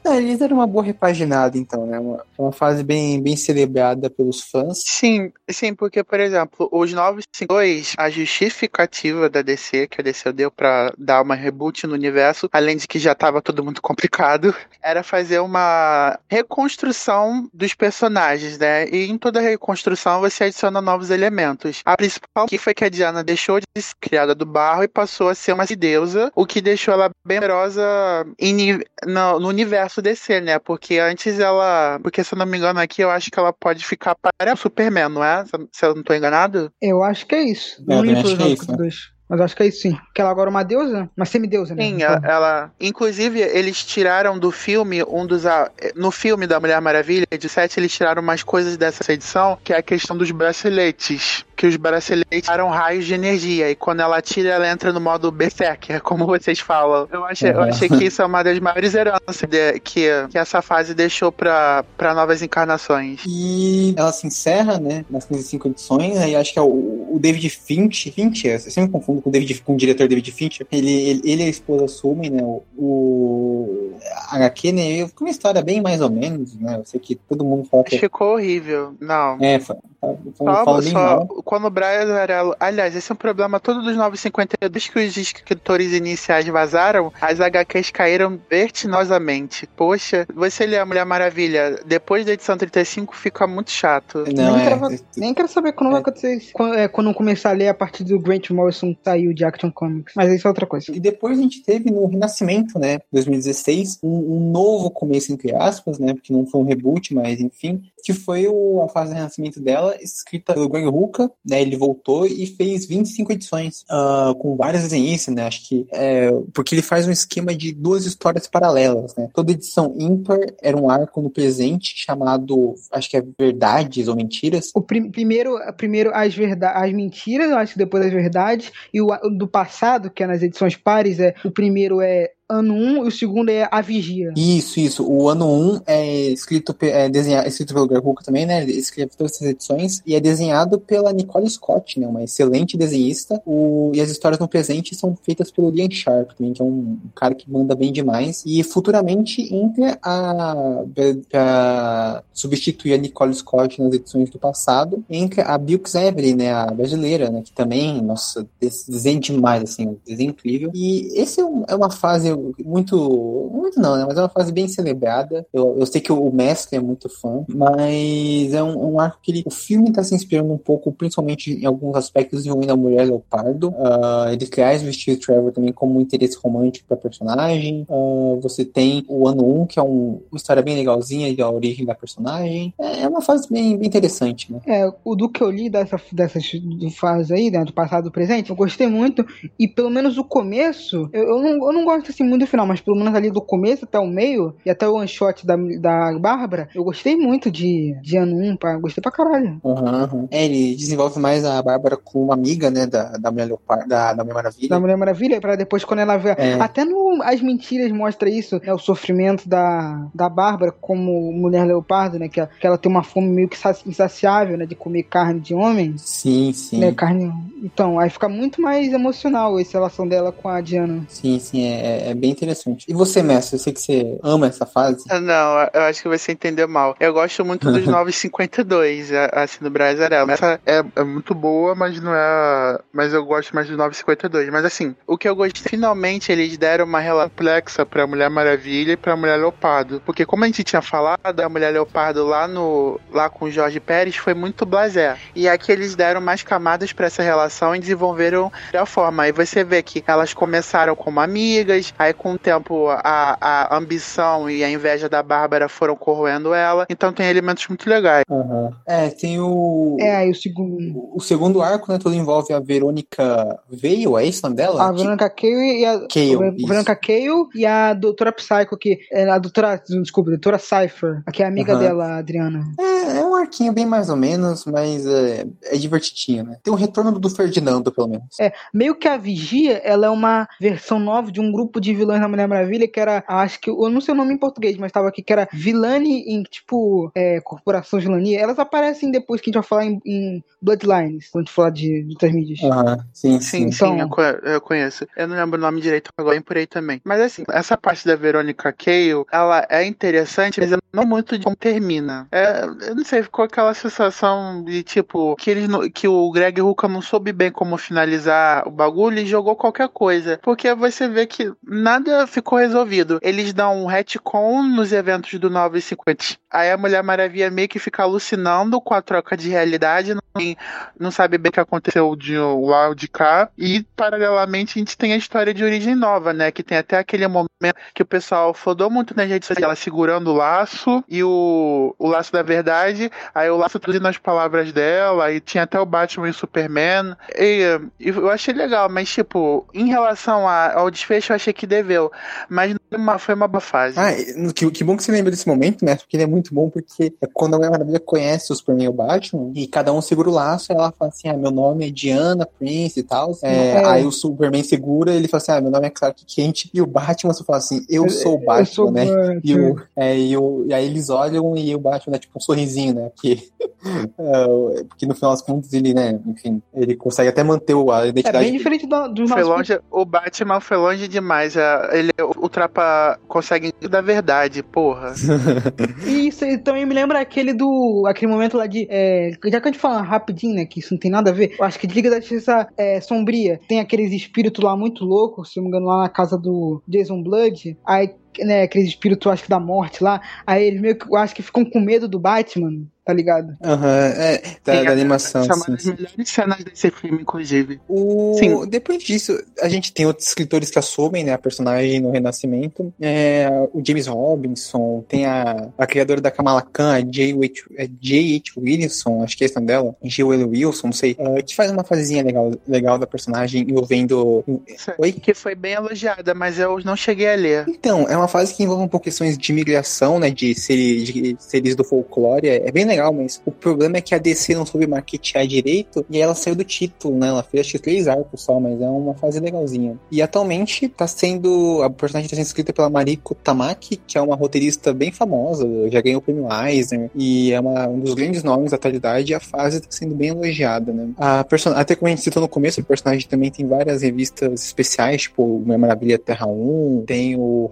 É, eles deram uma boa repaginada, então, né? Uma, uma fase bem, bem celebrada pelos fãs. Sim, sim, porque, por exemplo, os 952, a justificativa da DC, que a DC deu pra dar uma reboot no universo, além de que já tava tudo muito complicado, era fazer uma reconstrução dos personagens, né? E em toda reconstrução você adiciona novos elementos. A principal que foi que a Diana deixou de ser criada do barro e passou a ser uma deusa, o que deixou ela bem poderosa em no, no universo DC, né? Porque antes ela. Porque se eu não me engano aqui, eu acho que ela pode ficar para Superman, não é? Se- eu não tô enganado? Eu acho que é isso. É, eu não li todos que é os isso, né? dois. Mas acho que é isso sim. Porque ela agora é uma deusa? Uma semideusa, né? Sim, ela, ela- Inclusive, eles tiraram do filme um dos. a- No filme da Mulher Maravilha, de 7, eles tiraram umas coisas dessa edição, que é a questão dos braceletes. Que os braceletes eram raios de energia. E quando ela tira, ela entra no modo Berserker, como vocês falam. Eu achei, eu Uhum. achei que isso é uma das maiores heranças de- que, que essa fase deixou pra, pra novas encarnações. E ela se encerra, né, nas 55 edições, aí acho que é o, o David Finch, Fincher, eu sempre confundo com o, David, com o diretor David Fincher, ele, ele, ele e a esposa assumem, né, o, o HQ, né, ficou uma história bem mais ou menos, né, eu sei que todo mundo fala que Ficou horrível. Não. é, foi- Fala, só, quando o Brian Azarello. Aliás, esse é um problema todo dos 952 que os escritores iniciais vazaram, as HQs caíram vertiginosamente. Poxa, você lê a Mulher Maravilha, depois da edição 35 fica muito chato. Não, nem, é, quero, é, nem quero saber quando é, vai acontecer quando, é, quando começar a ler a partir do Grant Morrison saiu de Action Comics. Mas isso é outra coisa. E depois a gente teve no Renascimento, né, 2016, um, um novo começo, entre aspas, né, porque não foi um reboot, mas enfim, que foi o, a fase de renascimento dela, escrita pelo Greg Rucka, né, ele voltou e fez 25 edições, uh, com várias desenhistas, né, acho que, é, porque ele faz um esquema de duas histórias paralelas, né, toda edição ímpar era um arco no presente chamado, acho que é Verdades ou Mentiras. O prim primeiro, primeiro as, as mentiras, eu acho que depois as verdades, e o do passado, que é nas edições pares, é, o primeiro é ano 1 e o segundo é A Vigia. Isso, isso. O ano 1 é escrito, é desenhado, é escrito pelo Greg Hooker também, né? Ele escreve todas essas edições e é desenhado pela Nicole Scott, né? Uma excelente desenhista. O, e as histórias no presente são feitas pelo Liam Sharp também, que é um, cara que manda bem demais. E futuramente entra a, a substituir a Nicole Scott nas edições do passado, entra a Bilks Everly, né? A brasileira, né? Que também, nossa, desenha demais, assim, desenho incrível. E esse é, um, é uma fase muito. Muito não, né? Mas é uma fase bem celebrada. Eu, eu sei que o mestre é muito fã, mas é um, um arco que ele, o filme está se inspirando um pouco, principalmente em alguns aspectos envolvendo a mulher leopardo. Uh, ele traz o Steve Trevor também como um interesse romântico para personagem. Uh, você tem o ano 1, que é um, uma história bem legalzinha da origem da personagem. É, é uma fase bem, bem interessante, né? É, o do que eu li dessa, dessas fases aí, né, do passado e do presente, eu gostei muito. E pelo menos o começo, eu, eu, não, eu não gosto assim muito do final, mas pelo menos ali do começo até o meio, e até o one shot da, da Bárbara, eu gostei muito de, de ano 1, pá, gostei pra caralho. Uhum, uhum. É, ele desenvolve mais a Bárbara com uma amiga, né, da, da Mulher Leopard, da, da Mulher Maravilha. Da Mulher Maravilha, pra depois quando ela vê. É. Até no As Mentiras mostra isso, né, o sofrimento da, da Bárbara como mulher leopardo, né, que, que ela tem uma fome meio que insaciável, né, de comer carne de homem. Sim, sim. Né, carne. Então, aí fica muito mais emocional essa relação dela com a Diana. Sim, sim, é, é bem interessante. E você, Mestre, eu sei que você ama essa fase. Ah, não, eu acho que você entendeu mal. Eu gosto muito dos 952, assim, do Brasil Essa é, é, muito boa, mas não é. Mas eu gosto mais dos 952. Mas assim, o que eu gostei, finalmente eles deram uma relação complexa pra Mulher Maravilha e pra Mulher Leopardo. Porque como a gente tinha falado, a Mulher Leopardo lá no. lá com o Jorge Pérez foi muito blasé. E aqui eles deram mais camadas para essa relação e desenvolveram da forma. Aí você vê que elas começaram como amigas, aí com o tempo a, a ambição e a inveja da Bárbara foram corroendo ela, então tem elementos muito legais. Uhum. É, tem o. É, aí o segundo. O segundo arco, né? Todo envolve a Verônica Veio, é isso o nome dela? A Verônica Cale e a. Cale, a Verônica Cale e a doutora Psycho, que. É a doutora. Desculpa, a doutora Cypher, que é amiga uhum. dela, a Adriana. É, é um arquinho bem mais ou menos, mas é, é divertidinho, né? Tem o retorno do Ferdinando, pelo menos. É, meio que a Vigia, ela é uma versão nova de um grupo de vilões na Mulher Maravilha, que era, acho que, eu não sei o nome em português, mas estava aqui, que era Vilani em, tipo, é, Corporação Vilani. Elas aparecem depois que a gente vai falar em, em Bloodlines, quando a gente falar de, de outras mídias. Uhum. Sim, sim, então, sim, eu, eu, conheço. Eu não lembro o nome direito agora, em por aí também. Mas assim, essa parte da Verônica Cale, ela é interessante, mas eu não muito de como termina. É, eu não sei, ficou aquela sensação de tipo, que, eles, que o Greg Hooker não soube bem como finalizar o bagulho e jogou qualquer coisa. Porque você vê que nada ficou resolvido. Eles dão um retcon nos eventos do 950. Aí a Mulher Maravilha meio que fica alucinando com a troca de realidade, não, sabe bem o que aconteceu de lá ou de cá. E paralelamente a gente tem a história de origem nova, né? Que tem até aquele momento que o pessoal fodou muito nas redes sociais, ela segurando o laço e o, o laço da verdade. Aí o laço traduzindo as palavras dela, e tinha até o Batman e o Superman. E eu achei legal, mas tipo, em relação a, ao desfecho, eu achei que deveu. Mas uma, foi uma boa fase. Ah, que, que bom que você lembra desse momento, né? Porque ele é muito bom, porque é quando a Mulher Maravilha conhece o Superman e o Batman, e cada um segura o laço, ela fala assim: ah, meu nome é Diana Prince e tal. É, é. Aí o Superman segura, ele fala assim: ah, meu nome é Clark Kent, e o Batman só fala assim: eu sou o Batman, sou né? E, o, é, e, o, e aí eles olham e o Batman dá tipo um sorrisinho, né? Porque uh, porque no final das contas ele, né, enfim, ele consegue até manter a identidade. É bem diferente do, do foi longe, O Batman foi longe demais. É, ele ultrapa consegue da verdade, porra. isso também me lembra aquele do. aquele momento lá de. É, já que a gente fala rapidinho, né? Que isso não tem nada a ver. Eu acho que de Liga da Justiça é, Sombria tem aqueles espíritos lá muito loucos, se não me engano, lá na casa do Jason Blood. Aí né, aqueles espíritos, acho que da morte lá, aí eles meio que, eu acho que ficam com medo do Batman, tá ligado? Aham, uhum, é, da, da animação. Sim, das melhores cenas desse filme, inclusive. O... Sim. Depois disso, a gente tem outros escritores que assumem, né, a personagem no Renascimento. É, o James Robinson, tem a, a criadora da Kamala Khan, a J.H. É Wilson, acho que é esse nome dela, J.L. Wilson, não sei, uh, que faz uma fasezinha legal, legal da personagem envolvendo... Oi? Que foi bem elogiada, mas eu não cheguei a ler. Então, é uma fase que envolve um pouco questões de migração, né, de seres, de seres do folclore, é, é bem legal legal, mas o problema é que a DC não soube marketear direito e aí ela saiu do título, né? Ela fez acho que três arcos só, mas é uma fase legalzinha. E atualmente tá sendo. A personagem tá sendo escrita pela Mariko Tamaki, que é uma roteirista bem famosa, já ganhou o prêmio Eisner e é uma, um dos grandes nomes da atualidade e a fase tá sendo bem elogiada, né? A person... Até como a gente citou no começo, o personagem também tem várias revistas especiais, tipo Mulher Maravilha Terra 1, tem o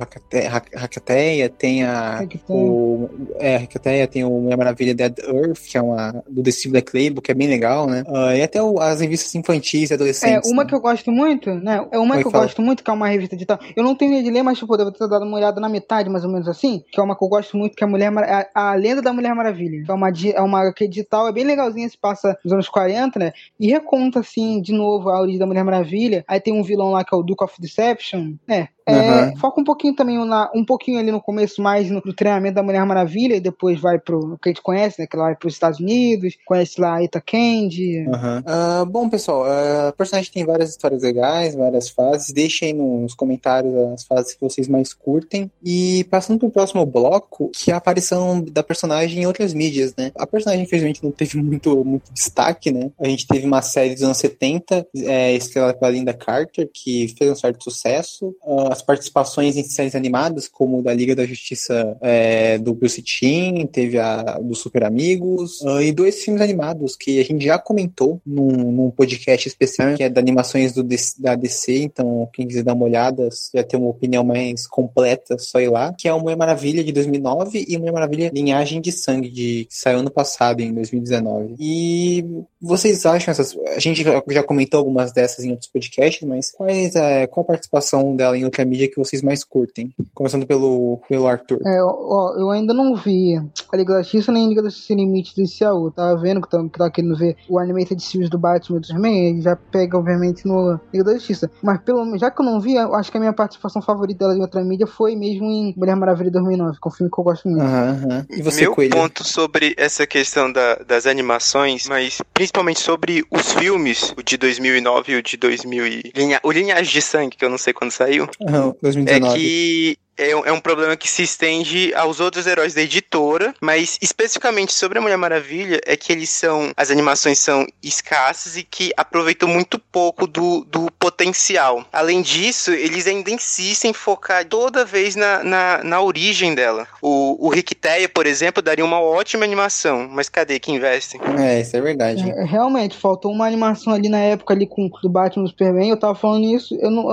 Hackateia, tem a. O, é, Hackateia, tem o Mulher Maravilha Dead Earth, que é uma do The Steve Black Label, que é bem legal, né? Uh, e até o, as revistas infantis e adolescentes. É, uma né? que eu gosto muito, né? É uma Oi, que eu fala. gosto muito, que é uma revista digital. Eu não tenho de ler, mas tipo, devo ter dado uma olhada na metade, mais ou menos assim, que é uma que eu gosto muito, que é a Mulher a, a Lenda da Mulher Maravilha. É uma, é uma que é digital, é bem legalzinha, se passa nos anos 40, né? E reconta, assim, de novo, a origem da Mulher Maravilha. Aí tem um vilão lá que é o Duke of Deception. É, é, uhum. Foca um pouquinho também na, um pouquinho ali no começo mais no, no, treinamento da Mulher Maravilha e depois vai pro que a gente conhece, né? Que ela vai pros Estados Unidos, conhece lá a Ita Candy. Uhum. Uh, bom, pessoal, uh, o personagem tem várias histórias legais, várias fases. Deixem aí nos comentários as fases que vocês mais curtem. E passando pro próximo bloco, que é a aparição da personagem em outras mídias, né? A personagem, infelizmente, não teve muito, muito destaque, né? A gente teve uma série dos anos 70, é, estrelada pela Linda Carter, que fez um certo sucesso. Uh, as participações em séries animadas, como da Liga da Justiça é, do Bruce Timm, teve a do Super Amigos, uh, e dois filmes animados que a gente já comentou num, num podcast especial, que é da animações do, da DC, então quem quiser dar uma olhada, já ter uma opinião mais completa, só ir lá, que é o Mulher Maravilha de 2009 e Mulher Maravilha Linhagem de Sangue, de, que saiu ano passado, em 2019. E vocês acham essas... A gente já comentou algumas dessas em outros podcasts, mas quais, é, qual a participação dela em outra mídia que vocês mais curtem? Começando pelo, pelo Arthur. É, ó, eu ainda não vi a Liga da Justiça nem a Liga da Justiça Limite do ICAU. Tava vendo que tava, que tava querendo ver o Animated Series do Batman também, já pega, obviamente, no Liga da Justiça. Mas pelo já que eu não vi, eu acho que a minha participação favorita dela em outra mídia foi mesmo em Mulher Maravilha 2009, que é um filme que eu gosto muito. Uhum, E você, Meu Coelho? ponto sobre essa questão da, das animações, mas principalmente sobre os filmes, o de 2009 e o de 2000 e... Linha, o Linhagem de Sangue, que eu não sei quando saiu. Uhum, 2019. É que é, é um problema que se estende aos outros heróis da editora, mas especificamente sobre a Mulher Maravilha é que eles são. As animações são escassas e que aproveitam muito pouco do, do potencial. Além disso, eles ainda insistem em focar toda vez na, na, na origem dela. O, o Rick Teia, por exemplo, daria uma ótima animação, mas cadê que investem? É, isso é verdade. É, realmente, faltou uma animação ali na época ali com do Batman do Superman. Eu tava falando isso, eu não,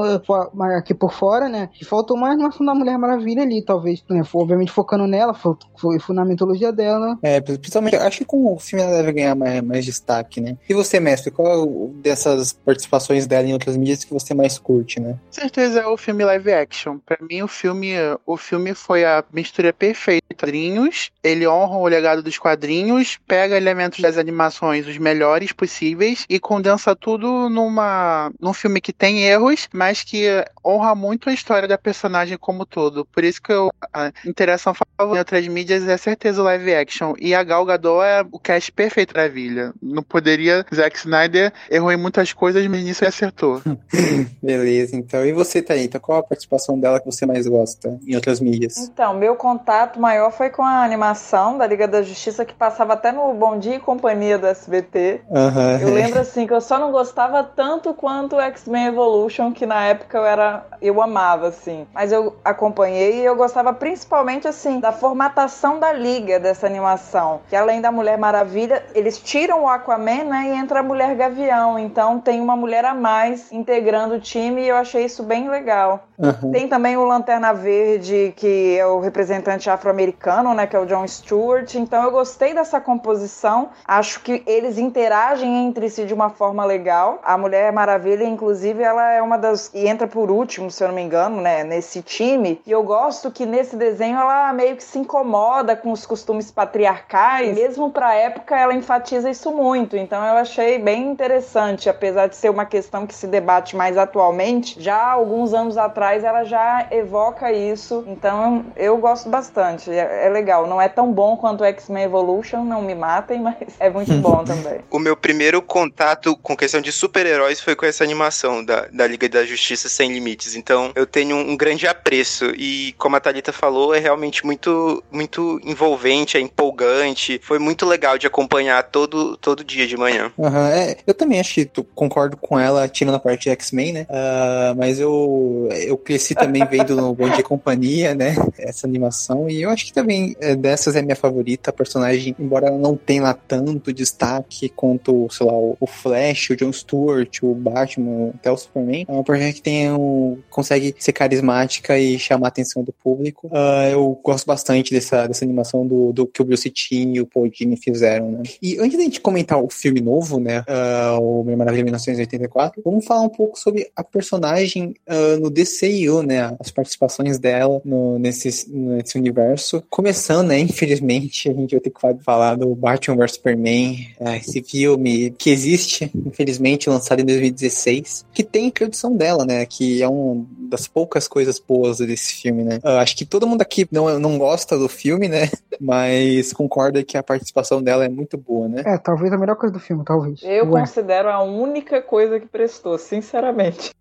aqui por fora, né? Faltou uma animação da Mulher Mulher Maravilha ali, talvez, né? Obviamente focando nela, foi, foi, foi na mitologia dela. É, principalmente, acho que com o filme ela deve ganhar mais, mais destaque, né? E você, mestre, qual dessas participações dela em outras mídias que você mais curte, né? Com certeza é o filme live action. Pra mim, o filme, o filme foi a mistura perfeita. Quadrinhos, ele honra o legado dos quadrinhos, pega elementos das animações, os melhores possíveis, e condensa tudo numa, num filme que tem erros, mas que honra muito a história da personagem como todo todo. Por isso que eu, a interação favorita em outras mídias é certeza o live action. E a Gal Gadot é o cast perfeito da Vilha. Não poderia. Zack Snyder errou em muitas coisas, mas nisso ele acertou. Beleza, então. E você, Thalita, qual a participação dela que você mais gosta em outras mídias? Então, meu contato maior foi com a animação da Liga da Justiça, que passava até no Bom Dia e Companhia do SBT. Uhum. Eu lembro, assim, que eu só não gostava tanto quanto o X-Men Evolution, que na época eu era... Eu amava, assim. Mas eu acompanhava acompanhei e eu gostava principalmente assim da formatação da liga dessa animação, que além da Mulher Maravilha, eles tiram o Aquaman, né, e entra a Mulher Gavião. Então tem uma mulher a mais integrando o time e eu achei isso bem legal. Uhum. Tem também o Lanterna Verde, que é o representante afro-americano, né, que é o John Stewart. Então eu gostei dessa composição. Acho que eles interagem entre si de uma forma legal. A Mulher Maravilha, inclusive, ela é uma das e entra por último, se eu não me engano, né, nesse time. E eu gosto que nesse desenho ela meio que se incomoda com os costumes patriarcais. Mesmo para época, ela enfatiza isso muito. Então eu achei bem interessante, apesar de ser uma questão que se debate mais atualmente. Já alguns anos atrás ela já evoca isso. Então eu gosto bastante. É, é legal. Não é tão bom quanto o X-Men Evolution, não me matem, mas é muito bom também. O meu primeiro contato com questão de super-heróis foi com essa animação da, da Liga da Justiça Sem Limites. Então eu tenho um grande apreço. E como a Thalita falou, é realmente muito, muito envolvente, é empolgante. Foi muito legal de acompanhar todo, todo dia de manhã. Uhum, é, eu também acho que concordo com ela, tirando a parte de X-Men, né? Uh, mas eu, eu cresci também vendo no Bom Dia Companhia, né? Essa animação. E eu acho que também é, dessas é minha favorita. A personagem, embora ela não tenha tanto destaque quanto, sei lá, o Flash, o John Stewart, o Batman, até o Superman, é uma personagem que tem um, consegue ser carismática e chamar a atenção do público. Uh, eu gosto bastante dessa, dessa animação do, do que o Bruce Timm e o Paul Dini fizeram, né? E antes da gente comentar o filme novo, né? Uh, o Mulher Maravilha 1984, vamos falar um pouco sobre a personagem uh, no DCU, né? As participações dela no, nesse, nesse universo. Começando, né? Infelizmente, a gente vai ter que falar do Batman vs Superman, esse filme que existe, infelizmente, lançado em 2016, que tem a introdução dela, né? Que é uma das poucas coisas boas desse filme, né? Uh, acho que todo mundo aqui não, não gosta do filme, né? Mas concorda que a participação dela é muito boa, né? É, talvez a melhor coisa do filme, talvez. Eu Ué. considero a única coisa que prestou, sinceramente.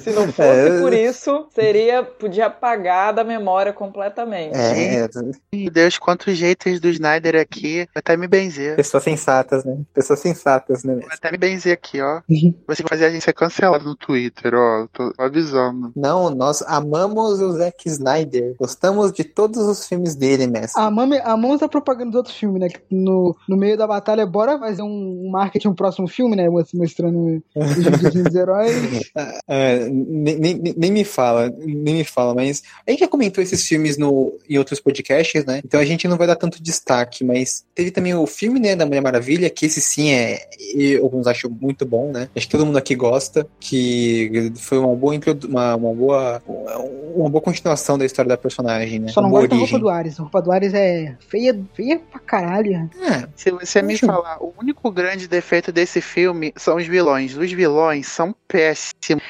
Se não fosse é... por isso, seria podia apagar da memória completamente. É. Meu Deus, quantos jeitos do Snyder aqui. Vai até me benzer. Pessoas sensatas, né? Pessoas sensatas, né? Vai até me benzer aqui, ó. Você vai fazer a gente ser cancelado no Twitter, ó. Tô avisando. Não, nós amamos o Zack Snyder. Gostamos de todos os filmes dele, mestre. Amamos, amamos a propaganda dos outros filmes, né? No, no meio da batalha, bora fazer um marketing um próximo filme, né? Mostrando os heróis. É, nem, nem, nem, me fala, nem me fala, mas a gente já comentou esses filmes no, em outros podcasts, né? Então a gente não vai dar tanto destaque, mas teve também o filme, né, da Mulher Maravilha, que esse sim é, eu alguns acho muito bom, né? Acho que todo mundo aqui gosta, que foi uma boa uma, uma boa uma boa continuação da história da personagem, né? Só não gosto da roupa do Ares. A roupa do Ares é feia, feia pra caralho. É, Se você me falar, o único grande defeito desse filme são os vilões. Os vilões são péssimos.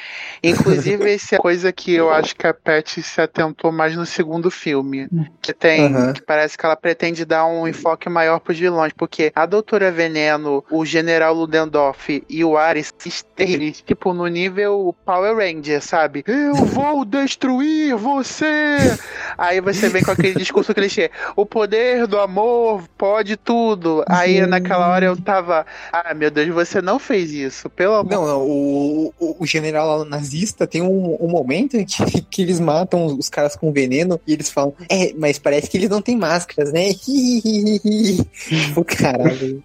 Inclusive, essa é coisa que eu acho que a Pat se atentou mais no segundo filme. Que tem, uhum. que parece que ela pretende dar um enfoque maior pros vilões. Porque a Doutora Veneno, o General Ludendorff e o Ares, eles, tipo, no nível Power Ranger, sabe? Eu vou destruir você! Aí você vem com aquele discurso clichê. O poder do amor pode tudo. Aí naquela hora eu tava. Ah, meu Deus, você não fez isso. Pelo amor. Não, não o, o, o general nazista tem um, um momento em que, que eles matam os caras com veneno e eles falam, é, mas parece que eles não têm máscaras, né? o caralho.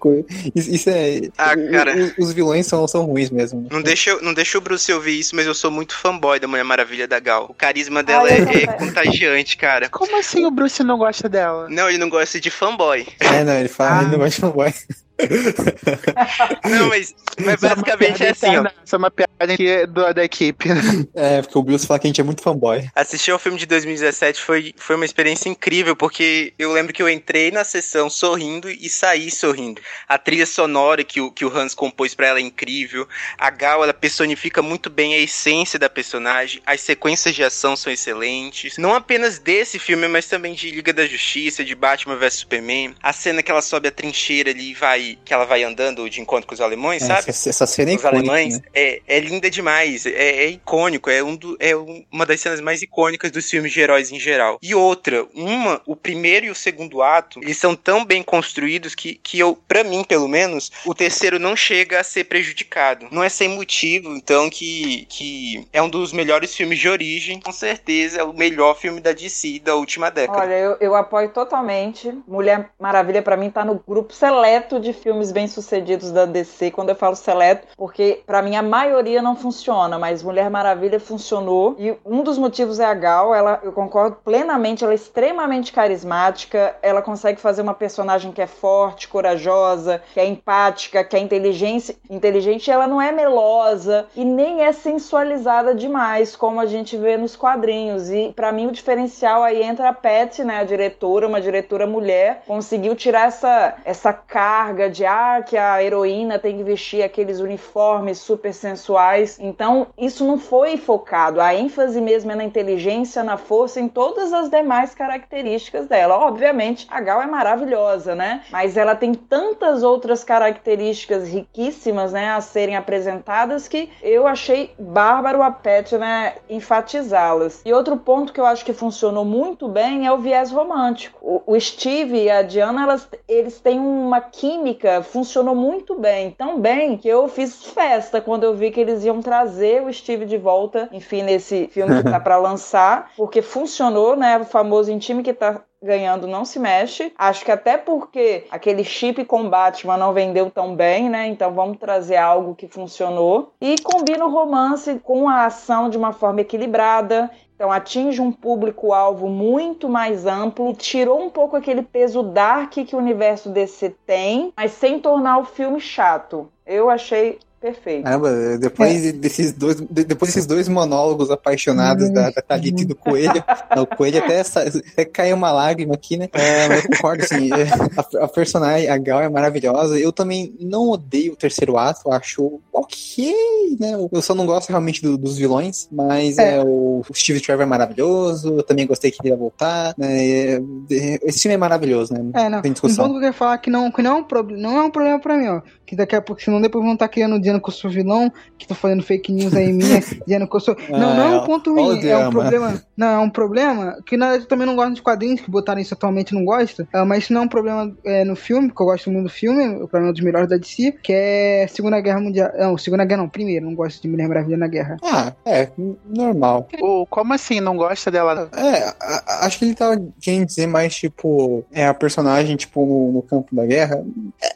Isso, isso é. Ah, cara. Os, os, vilões são, são ruins mesmo. Não deixa, não deixa o Bruce ouvir isso, mas eu sou muito fanboy da Mulher Maravilha da Gal. O carisma dela é, é contagiante, cara. Como assim o Bruce não gosta dela? Não, ele não gosta de fanboy. É, não, ele fala, ah. ele não gosta de fanboy. Não, mas, mas é basicamente é assim, ó. Isso é uma piada aqui do, da equipe. É, porque o Bruce fala que a gente é muito fanboy. Assistir ao filme de 2017 foi, foi uma experiência incrível, porque eu lembro que eu entrei na sessão sorrindo e saí sorrindo. A trilha sonora que o, que o Hans compôs para ela é incrível. A Gal, ela personifica muito bem a essência da personagem. As sequências de ação são excelentes. Não apenas desse filme, mas também de Liga da Justiça, de Batman vs Superman. A cena que ela sobe a trincheira ali e vai vai que ela vai andando de encontro com os alemães, É, sabe? essa, essa cena é os icônica, alemães né? é, é linda demais, é, é icônico, é, um do- é um- uma das cenas mais icônicas dos filmes de heróis em geral. E outra, uma, o primeiro e o segundo ato, eles são tão bem construídos que, que eu, para mim pelo menos, o terceiro não chega a ser prejudicado. Não é sem motivo, então, que, que é um dos melhores filmes de origem, com certeza é o melhor filme da DC da última década. Olha, eu, eu apoio totalmente. Mulher Maravilha, pra mim, tá no grupo seleto de filmes bem-sucedidos da DC. Quando eu falo seleto, porque pra mim a maioria não funciona, mas Mulher Maravilha funcionou. E um dos motivos é a Gal. Ela, eu concordo plenamente, ela é extremamente carismática. Ela consegue fazer uma personagem que é forte, corajosa, que é empática, que é inteligente. inteligente. Ela não é melosa e nem é sensualizada demais, como a gente vê nos quadrinhos. E pra mim o diferencial aí entra a Pat, né, a diretora, uma diretora mulher, conseguiu tirar essa, essa carga de ah, que a heroína tem que vestir aqueles uniformes super sensuais. Então, isso não foi focado. A ênfase mesmo é na inteligência, na força, em todas as demais características dela. Obviamente, a Gal é maravilhosa, né? Mas ela tem tantas outras características riquíssimas, né, a serem apresentadas que eu achei bárbaro a Pat, né, enfatizá-las. E outro ponto que eu acho que funcionou muito bem é o viés romântico. O, o Steve e a Diana, elas, eles têm uma química, funcionou muito bem, tão bem que eu fiz festa quando eu vi que eles iam trazer o Steve de volta, enfim, nesse filme que tá para lançar, porque funcionou, né, o famoso em time que tá ganhando não se mexe. Acho que até porque aquele chip com Batman não vendeu tão bem, né? Então vamos trazer algo que funcionou. E combina o romance com a ação de uma forma equilibrada. Então atinge um público-alvo muito mais amplo, tirou um pouco aquele peso dark que o universo DC tem, mas sem tornar o filme chato. Eu achei perfeito. Caramba, depois desses dois, de- depois desses dois monólogos apaixonados da, da Thalita e do Coelho, o Coelho até, até caiu uma lágrima aqui, né? É, mas eu concordo, assim, é, a, a personagem, a Gal é maravilhosa. Eu também não odeio o terceiro ato, acho ok, né? Eu só não gosto realmente do- dos vilões, mas é. É. o, o Steve Trevor é maravilhoso, eu também gostei que ele ia voltar, né? É, é, esse filme é maravilhoso, né? É, não. Tem Um discussão. ponto que eu quero falar que não, que não, é um prob- não é um problema pra mim, ó. Que daqui a pouco, senão depois vão estar criando dizendo que eu sou vilão, que tô fazendo fake news aí minha, dizendo que eu sou. Não, não é um ponto o ruim, é um problema. Não, é um problema que na verdade eu também não gosto dos quadrinhos, que botaram isso atualmente não gosto. ah, mas isso não é um problema é, no filme, porque eu gosto muito do filme, o problema dos melhores da DC, que é Segunda Guerra Mundial. Não, Segunda Guerra não, primeiro, não gosto de Mulher Maravilha na guerra. Ah, é, normal. O, como assim? Não gosta dela? É, a- a- acho que ele tava querendo dizer mais, tipo, é a personagem, tipo, no, no campo da guerra. É,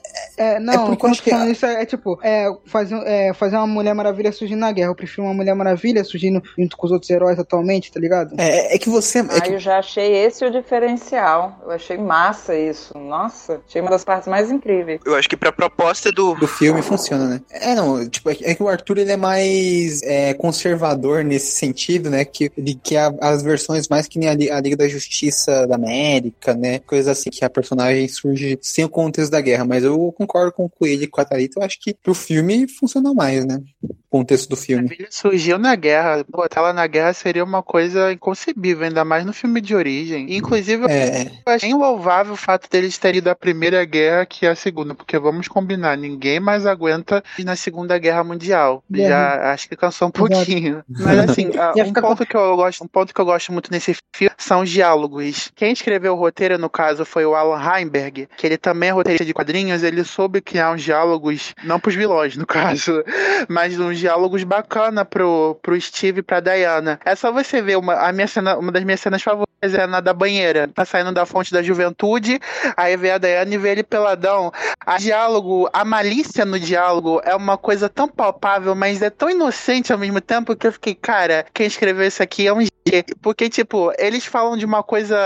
não, porque eu quando acho eu que falando isso é, é tipo, é fazer, é fazer uma Mulher Maravilha surgir na guerra. Eu prefiro uma Mulher Maravilha surgindo junto com os outros heróis atualmente, tá ligado? É, é que você. É Ah, que, eu já achei esse o diferencial. Eu achei massa isso. Nossa, achei uma das partes mais incríveis. Eu acho que pra proposta do, do filme funciona, né? É, não, tipo, é que, é o Arthur ele é mais é, conservador nesse sentido, né? Que, ele, que a- as versões mais que nem a, a Liga da Justiça da América, né? Coisas assim, que a personagem surge sem o contexto da guerra. Mas eu concordo com o Coelho e com a Thalita, eu acho que pro filme funcionou mais, né? O contexto do filme. surgiu na guerra. Botar ela na guerra seria uma coisa inconcebível, ainda mais no filme de origem. Inclusive, É, eu achei louvável o fato deles terem ido da Primeira Guerra que a Segunda, porque vamos combinar, ninguém mais aguenta ir na Segunda Guerra Mundial. Guerra. Já acho que cansou um pouquinho. Mas assim, ah, um ponto que eu gosto, um ponto que eu gosto muito nesse filme são os diálogos. Quem escreveu o roteiro, no caso, foi o Alan Heinberg, que ele também é roteirista de quadrinhos, ele soube criar uns diálogos, não pros vilões, no caso, mas uns diálogos bacana pro, pro Steve e pra Diana. É só você ver uma, a minha cena, uma das minhas cenas favoritas é na da banheira. Tá saindo da fonte da juventude, aí vê a Diana e vê ele peladão. A diálogo, a malícia no diálogo é uma coisa tão palpável, mas é tão inocente ao mesmo tempo que eu fiquei, cara, quem escreveu isso aqui é um G. Porque, tipo, eles falam de uma coisa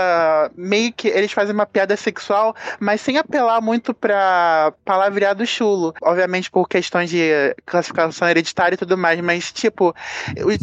meio que. Eles fazem uma piada sexual, mas sem apelar muito pra palavreado chulo. Obviamente por questões de classificação hereditária e tudo mais, mas, tipo,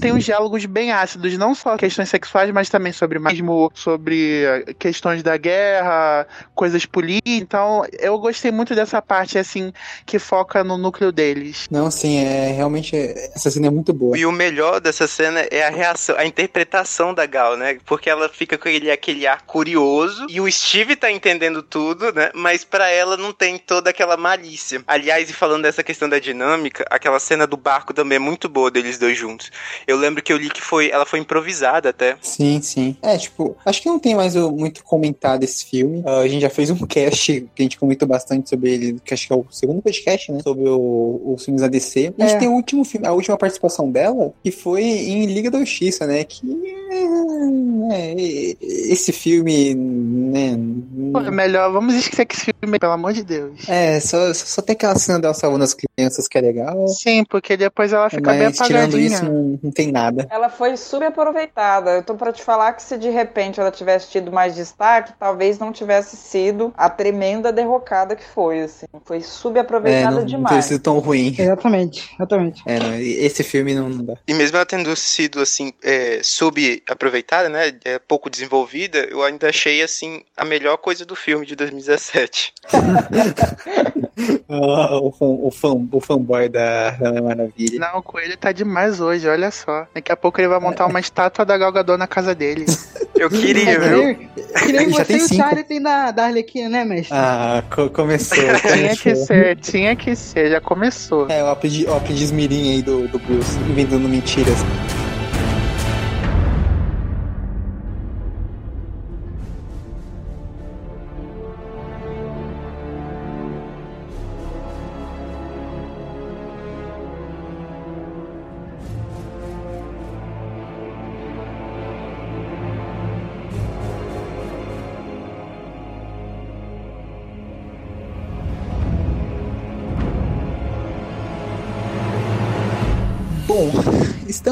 tem uns diálogos bem ácidos, não só questões sexuais, mas também sobre machismo, sobre eh, questões da guerra, coisas políticas. Então, eu gostei muito dessa parte, assim, que foca no núcleo deles. Não, sim, é realmente. Essa cena é muito boa. E o melhor dessa cena é a reação, a interpretação da Gal, né? Porque ela fica com aquele, aquele ar curioso e o Steve tá entendendo tudo, né? Mas para ela não tem toda aquela malícia. Aliás, e falando dessa questão da dinâmica, aquela cena do barco também é muito boa deles dois juntos. Eu lembro que eu li que foi, ela foi improvisada até. Sim, sim. É, tipo, acho que não tem mais muito comentar desse filme. Uh, a gente já fez um cast que a gente comentou bastante sobre ele, que acho que é o segundo podcast, né? Sobre o, os filmes da DC. A gente é. tem o último filme, a última participação dela, que foi em Liga da Justiça, né? Que é, esse filme, né? Pô, é melhor, vamos esquecer que esse filme, pelo amor de Deus. É, só, só tem aquela cena dela salvando as crianças que é legal. Sim, porque depois ela fica Mas, bem apagadinha. tirando isso, não, não, tem nada. Ela foi super aproveitada. Eu tô pra te falar que se de repente ela tivesse tido mais destaque, talvez não tivesse sido a tremenda derrocada que foi, assim. Foi subaproveitada é, não, demais. Não ter sido tão ruim. Exatamente, exatamente. É, não, esse filme não, não dá. E mesmo ela tendo sido, assim, é, subaproveitada, né, é, pouco desenvolvida, eu ainda achei, assim, a melhor coisa do filme de 2017. o, fã, o, fã, o fanboy da Mulher Maravilha. Não, o Coelho tá demais hoje, olha só. Daqui a pouco ele vai montar uma estátua da Galgador na casa dele. Eu queria, viu? Que nem você e o Charlie tem da, da Arlequina, né, mestre? Ah, co começou. tinha que ser, tinha que ser, já começou. É, o aprendiz, o aprendiz mirim aí do, do Bruce, inventando mentiras.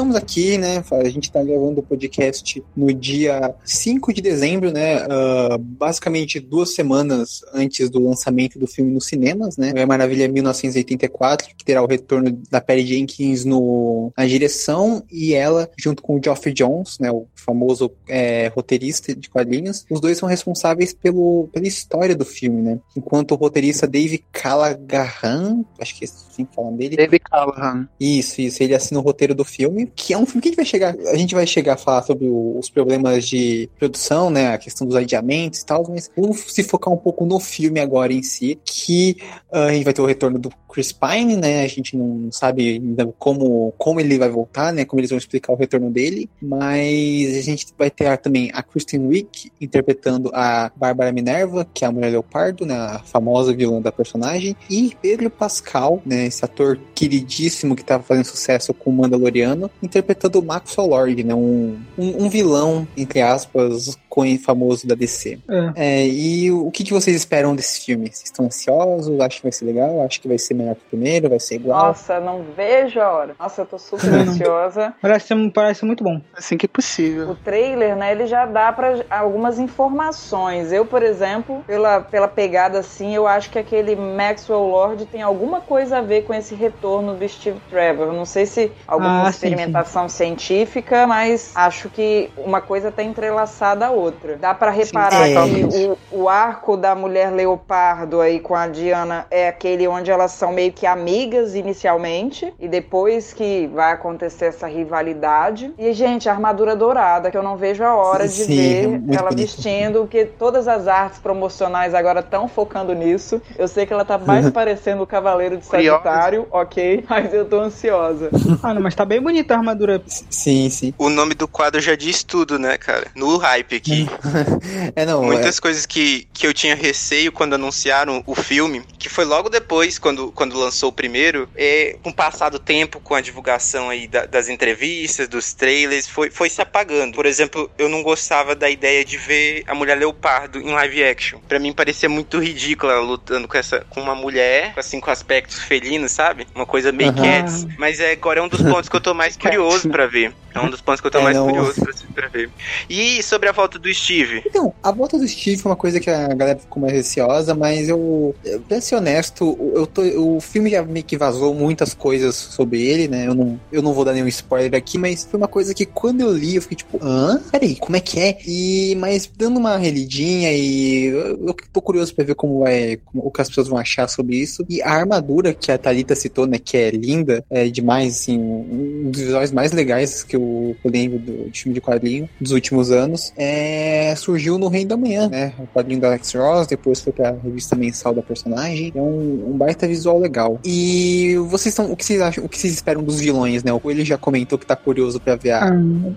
Estamos aqui, né? A gente está gravando o podcast no dia 5 de dezembro, né? Uh, basicamente duas semanas antes do lançamento do filme nos cinemas, né? É Maravilha 1984, que terá o retorno da Perry Jenkins no, na direção e ela, junto com o Geoffrey Jones, né? O famoso é, roteirista de quadrinhos, os dois são responsáveis pelo, pela história do filme, né? Enquanto o roteirista Dave Callaghan, acho que é assim que falam dele. Dave Callaghan. Isso, isso. Ele assina o roteiro do filme, que é um filme que a gente vai chegar. A gente vai chegar a falar sobre o, os problemas de produção, né? A questão dos adiamentos e tal, mas vamos se focar um pouco no filme agora em si, que uh, a gente vai ter o retorno do Chris Pine, né? A gente não sabe ainda como, como ele vai voltar, né? Como eles vão explicar o retorno dele, mas a gente vai ter também a Kristen Wiig interpretando a Bárbara Minerva, que é a Mulher Leopardo, né? A famosa vilã da personagem, e Pedro Pascal, né? Esse ator queridíssimo que estava fazendo sucesso com o Mandaloriano, interpretando o Maxwell Lord, né? Um, um, um vilão, entre aspas, famoso da DC. É. É, e o que, que vocês esperam desse filme? Vocês estão ansiosos? Acho que vai ser legal? Acho que vai ser melhor que o primeiro? Vai ser igual? Nossa, não vejo a hora. Nossa, eu tô super ansiosa. Parece, parece muito bom. Assim que é possível. O trailer, né, ele já dá para algumas informações. Eu, por exemplo, pela, pela pegada assim, eu acho que aquele Maxwell Lord tem alguma coisa a ver com esse retorno do Steve Trevor. Não sei se alguma ah, experimentação sim. científica, mas acho que uma coisa tá entrelaçada à outra. Dá para reparar sim, é. que o, o arco da mulher leopardo aí com a Diana é aquele onde elas são meio que amigas inicialmente e depois que vai acontecer essa rivalidade. E, gente, a armadura dourada, que eu não vejo a hora de ver ela bonito. vestindo, porque todas as artes promocionais agora estão focando nisso. Eu sei que ela tá mais parecendo o Cavaleiro de Sagitário, ok, mas eu tô ansiosa. ah, não, mas tá bem bonita a armadura. Sim, sim. O nome do quadro já diz tudo, né, cara? No hype aqui. é, não. Muitas é... coisas que, que eu tinha receio quando anunciaram o filme, que foi logo depois, quando, quando lançou o primeiro, é, com o passar do tempo, com a divulgação aí da, das entrevistas, dos trailers, foi, foi se apagando. Por exemplo, eu não gostava da ideia de ver a mulher leopardo em live action. Para mim parecia muito ridícula lutando com essa com uma mulher, assim, com aspectos felinos, sabe? Uma coisa meio uhum. cats. Mas é, agora é um dos pontos que eu tô mais mais curioso para ver. É um dos pontos que eu tô é, mais curioso pra, pra, ver. E sobre a volta do Steve? Então, a volta do Steve foi uma coisa que a galera ficou mais receosa, mas eu, eu pra ser honesto, eu tô, o filme já meio que vazou muitas coisas sobre ele, né? Eu não, eu não vou dar nenhum spoiler aqui, mas foi uma coisa que quando eu li, eu fiquei tipo, hã? Peraí, como é que é? E, mas dando uma relidinha e eu, eu tô curioso pra ver como vai, como, o que as pessoas vão achar sobre isso. E a armadura que a Thalita citou, né, que é linda, é demais, assim, um dos visuais mais legais que eu lembro do, filme de quadrinho dos últimos anos, é, surgiu no Reino da Manhã, né? O quadrinho da Alex Ross, depois foi pra revista mensal da personagem. É um, um baita visual legal. E vocês estão. O que vocês acham? O que vocês esperam dos vilões, né? O Coelho já comentou que tá curioso pra ver a.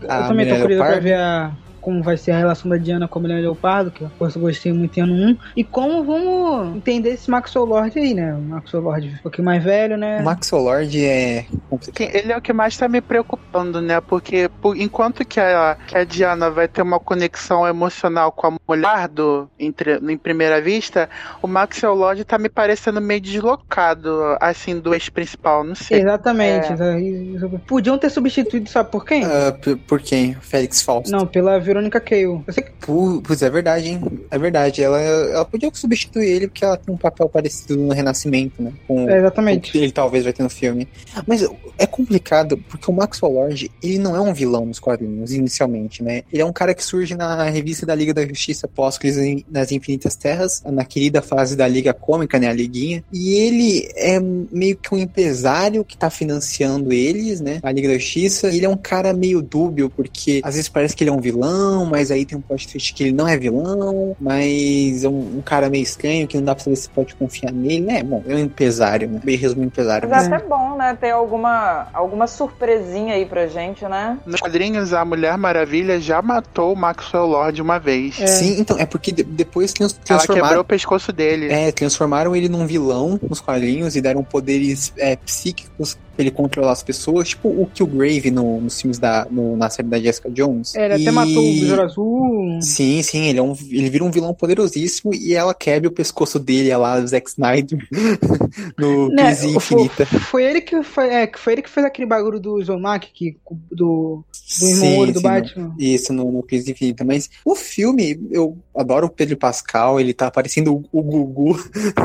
Ah, a eu também tô curioso pra ver a como vai ser a relação da Diana com a Mulher Leopardo, que eu gostei muito em ano 1, e como vamos entender esse Maxwell Lord aí, né? O Maxwell Lord um pouquinho mais velho, né? O Maxwell Lord é Ele é o que mais tá me preocupando, né? Porque por, enquanto que a, que a Diana vai ter uma conexão emocional com a mulher do, entre, em primeira vista, o Maxwell Lord tá me parecendo meio deslocado, assim, do ex-principal, não sei. Exatamente. É. Podiam ter substituído, sabe por quem? Uh, por, quem? Félix Fausto. Não, pela Verônica Cale. Eu sei que... Pois é verdade, hein? É verdade. Ela, ela podia substituir ele porque ela tem um papel parecido no Renascimento, né? Com, é, exatamente. Com ele talvez vai ter no filme. Mas é complicado porque o Maxwell Lord, ele não é um vilão nos quadrinhos, inicialmente, né? Ele é um cara que surge na revista da Liga da Justiça pós-crise nas Infinitas Terras, na querida fase da Liga Cômica, né? A Liguinha. E ele é meio que um empresário que tá financiando eles, né? A Liga da Justiça. Ele é um cara meio dúbio, porque às vezes parece que ele é um vilão, mas aí tem um plot twist que ele não é vilão, mas é um, um cara meio estranho que não dá pra saber se pode confiar nele, né? Bom, é um empresário, né? Bem resumindo, empresário. Mas é até bom, né? Ter alguma alguma, surpresinha aí pra gente, né? Nos quadrinhos, a Mulher Maravilha já matou o Maxwell Lord uma vez. É. Sim, então, é porque depois transformaram... Ela quebrou o pescoço dele. É, transformaram ele num vilão nos quadrinhos e deram poderes é, psíquicos ele controlar as pessoas, tipo o Killgrave no, nos filmes da. No, na série da Jessica Jones. É, ele e... até matou o Besouro Azul. Sim, sim, ele, é um, ele vira um vilão poderosíssimo e ela quebra o pescoço dele, é lá, Zack Snyder, no né, Crise Infinita. Foi, foi, ele que foi, é, foi ele que fez aquele bagulho do Zomak, que, do, do irmão sim, do sim, Batman. No, isso, no, no Crise Infinita. Mas o filme, eu adoro o Pedro Pascal, ele tá parecendo o, o Gugu.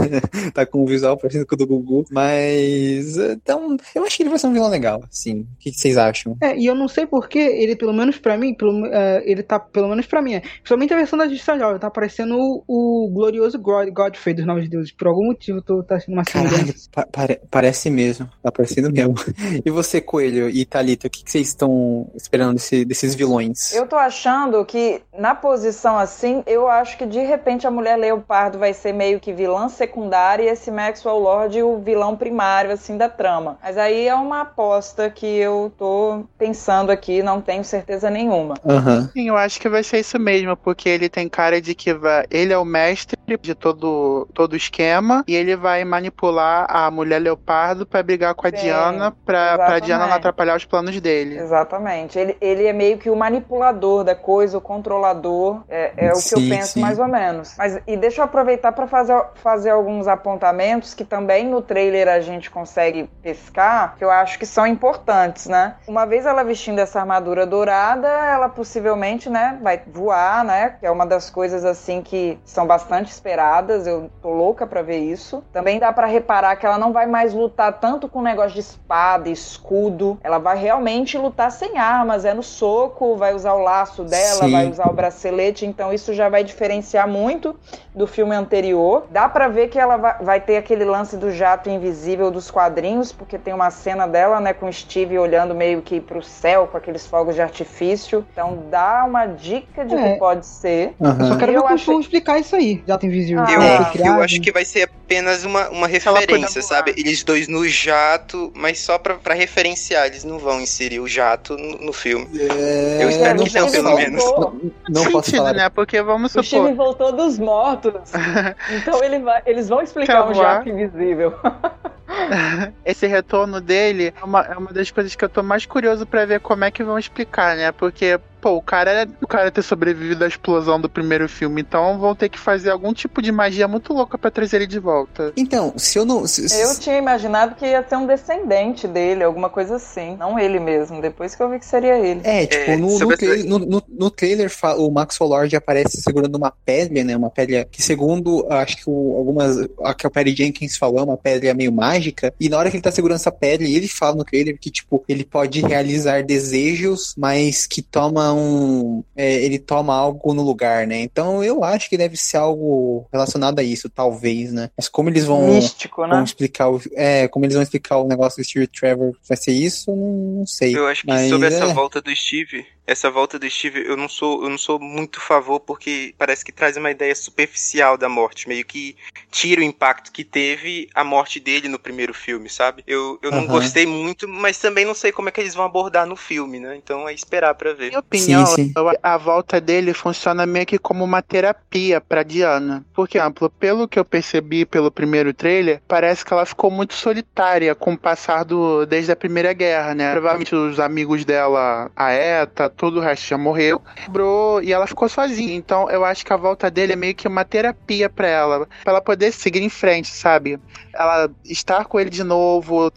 tá com um visual parecendo com o do Gugu. Mas. Então, eu eu acho que ele vai ser um vilão legal, sim. O que, vocês acham? É, e eu não sei porque ele, pelo menos pra mim, pelo, uh, ele tá, pelo menos pra mim, é, principalmente a versão da Justiça Jovem, tá parecendo o, o glorioso God, Godfrey dos Novos Deuses. Por algum motivo, tô tá sendo uma Caralho, pa pare parece mesmo. Tá parecendo mesmo. e você, Coelho e Thalita, o que, que vocês estão esperando desse, desses vilões? Eu tô achando que, na posição assim, eu acho que de repente a Mulher Leopardo vai ser meio que vilã secundária e esse Maxwell Lord o vilão primário, assim, da trama. Mas aí aí é uma aposta que eu tô pensando aqui, não tenho certeza nenhuma. Uhum. Sim, eu acho que vai ser isso mesmo, porque ele tem cara de que vai, ele é o mestre de todo todo o esquema e ele vai manipular a mulher leopardo para brigar com a Sim, Diana, pra, pra Diana não atrapalhar os planos dele. Exatamente. Ele, ele é meio que o manipulador da coisa, o controlador. É, é o sim, que eu penso sim. mais ou menos. Mas e deixa eu aproveitar para fazer, fazer alguns apontamentos que também no trailer a gente consegue pescar que eu acho que são importantes, né? Uma vez ela vestindo essa armadura dourada, ela possivelmente, né, vai voar, né? Que é uma das coisas assim que são bastante esperadas. Eu tô louca para ver isso. Também dá para reparar que ela não vai mais lutar tanto com negócio de espada, escudo. Ela vai realmente lutar sem armas, é no soco, vai usar o laço dela, Sim. vai usar o bracelete, então isso já vai diferenciar muito do filme anterior. Dá para ver que ela vai ter aquele lance do jato invisível dos quadrinhos, porque tem uma cena dela, né, com o Steve olhando meio que pro céu com aqueles fogos de artifício. Então dá uma dica de é. que pode ser. Uhum. Eu só quero ver achei... explicar isso aí. Jato invisível. Ah, eu, é. eu acho que vai ser apenas uma, uma referência, sabe? Eles dois no jato, mas só pra, pra referenciar. Eles não vão inserir o jato no, no filme. É... Eu espero que não, pelo menos. Não, não posso falar. né? Porque vamos supor... O Steve voltou dos mortos. então ele vai, eles vão explicar um jato invisível. Esse retorno dele é uma, é uma das coisas que eu tô mais curioso para ver como é que vão explicar, né? Porque pô, o cara, o cara ter sobrevivido à explosão do primeiro filme, então vão ter que fazer algum tipo de magia muito louca para trazer ele de volta. Então, se eu não. Se, eu tinha imaginado que ia ser um descendente dele, alguma coisa assim. Não ele mesmo, depois que eu vi que seria ele. É, tipo, é, no, no, tra no, no, no, trailer o Maxwell Lord aparece segurando uma pedra, né? Uma pedra que, segundo, acho que o, algumas. A que o Perry Jenkins falou, é uma pedra meio mágica. E na hora que ele tá segurando essa pedra, ele fala no trailer que, tipo, ele pode realizar desejos, mas que toma um. É, ele toma algo no lugar, né? Então eu acho que deve ser algo relacionado a isso, talvez, né? Mas como eles vão, Místico, né? vão explicar o. É, como eles vão explicar o negócio do Steve Trevor vai ser isso, não, não sei. Eu acho que Mas, sobre é... essa volta do Steve, essa volta do Steve, eu não sou, eu não sou muito a favor porque parece que traz uma ideia superficial da morte, meio que tira o impacto que teve a morte dele no primeiro filme, sabe? Eu, eu não uhum. gostei muito, mas também não sei como é que eles vão abordar no filme, né? Então é esperar para ver. Minha opinião, sim, sim. a volta dele funciona meio que como uma terapia para Diana. Por exemplo, pelo que eu percebi pelo primeiro trailer, parece que ela ficou muito solitária com o passar do desde a Primeira Guerra, né? Provavelmente os amigos dela, a Eta, todo o resto já morreu, quebrou e ela ficou sozinha. Então eu acho que a volta dele é meio que uma terapia para ela, para ela poder seguir em frente, sabe? Ela estar com ele de novo,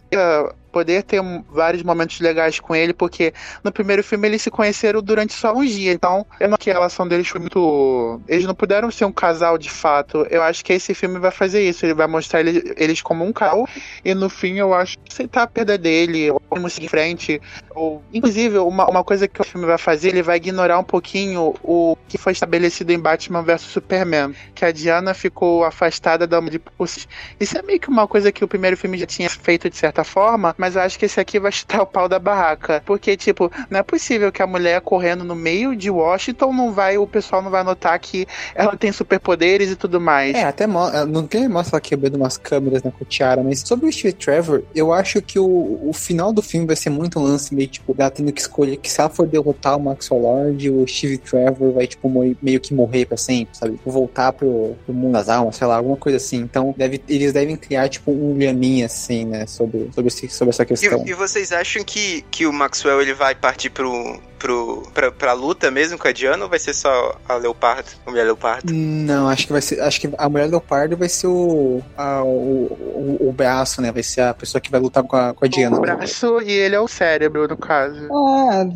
poder ter vários momentos legais com ele, porque no primeiro filme eles se conheceram durante só uns dias, então eu não que a relação deles foi muito. Eles não puderam ser um casal de fato. Eu acho que esse filme vai fazer isso, ele vai mostrar eles como um casal, e no fim eu acho que aceitar a perda dele, ou seguir em frente, ou. Inclusive, uma, uma coisa que o filme vai fazer, ele vai ignorar um pouquinho o que foi estabelecido em Batman vs Superman, que a Diana ficou afastada da de Isso é meio que uma coisa que o primeiro filme já tinha feito de certa forma, mas eu acho que esse aqui vai chutar o pau da barraca. Porque, tipo, não é possível que a mulher correndo no meio de Washington não vai, o pessoal não vai notar que ela tem superpoderes e tudo mais. É, até não tem mostra ela quebrando umas câmeras na Cotiara, mas sobre o Steve Trevor, eu acho que o, o final do filme vai ser muito um lance meio, tipo, ela tendo que escolher que se ela for derrotar o Maxwell Lord, o Steve Trevor vai, tipo, meio que morrer pra sempre, sabe? Voltar pro, pro mundo das almas, sei lá, alguma coisa assim. Então, deve, eles devem criar, tipo, um liaminho, assim, né, sobre, sobre, sobre essa questão. E, e, vocês acham que, que o Maxwell ele vai partir pro, pro, pra, pra luta mesmo com a Diana ou vai ser só a Leopardo, a Mulher Leopardo? Não, acho que vai ser. Acho que a Mulher Leopardo vai ser o, a, o, o, o, braço, né? Vai ser a pessoa que vai lutar com a, com a Diana. O braço e ele é o cérebro, no caso.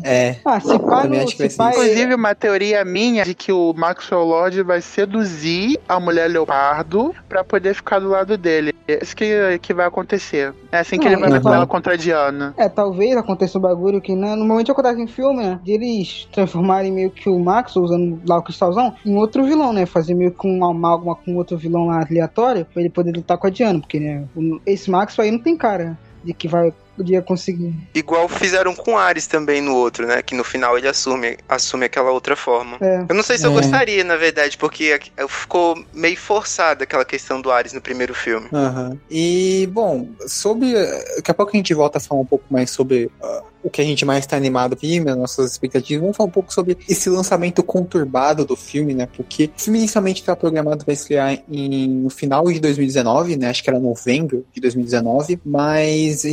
É. é. Ah, se pá, acho que vai Inclusive, uma teoria minha de que o Maxwell Lord vai seduzir a Mulher Leopardo pra poder ficar do lado dele. É isso que, que vai acontecer. É assim que ele vai ela contra a Diana. É, talvez aconteça um bagulho que né, normalmente acontece em filme, né? De eles transformarem meio que o Max, usando lá o cristalzão, em outro vilão, né? Fazer meio que um amálgama com outro vilão lá aleatório, pra ele poder lutar com a Diana, porque, né? Esse Max aí não tem cara de que vai podia conseguir. Igual fizeram com Ares também no outro, né? Que no final ele assume, assume aquela outra forma. É. Eu não sei se eu é. gostaria, na verdade, porque ficou meio forçada aquela questão do Ares no primeiro filme. Uhum. E, bom, sobre. Daqui a pouco a gente volta a falar um pouco mais sobre uh, o que a gente mais está animado aqui, as nossas expectativas. Vamos falar um pouco sobre esse lançamento conturbado do filme, né? Porque o filme inicialmente estava programado para estrear em, no final de 2019, né? Acho que era novembro de 2019, mas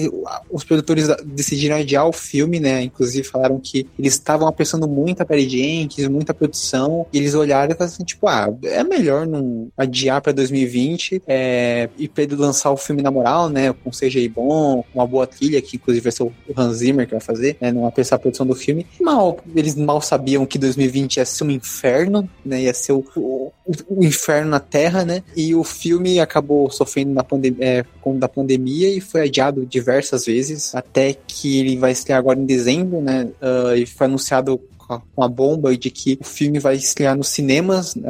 os produtores decidiram adiar o filme, né? Inclusive falaram que eles estavam apressando muito a Perry Jenkins, muita produção, e eles olharam e falaram assim, tipo, ah, é melhor não adiar para 2020 é, e lançar o filme na moral, né? Com CGI bom, com uma boa trilha, que inclusive vai ser o Hans Zimmer que vai fazer, né? Não apressar a produção do filme. Mal, eles mal sabiam que 2020 ia ser um inferno, né? Ia ser o, o, o inferno na Terra, né? E o filme acabou sofrendo na pandemia, é, da pandemia e foi adiado diversas vezes até que ele vai estrear agora em dezembro, né? Uh, e foi anunciado a bomba de que o filme vai estrear nos cinemas, uh,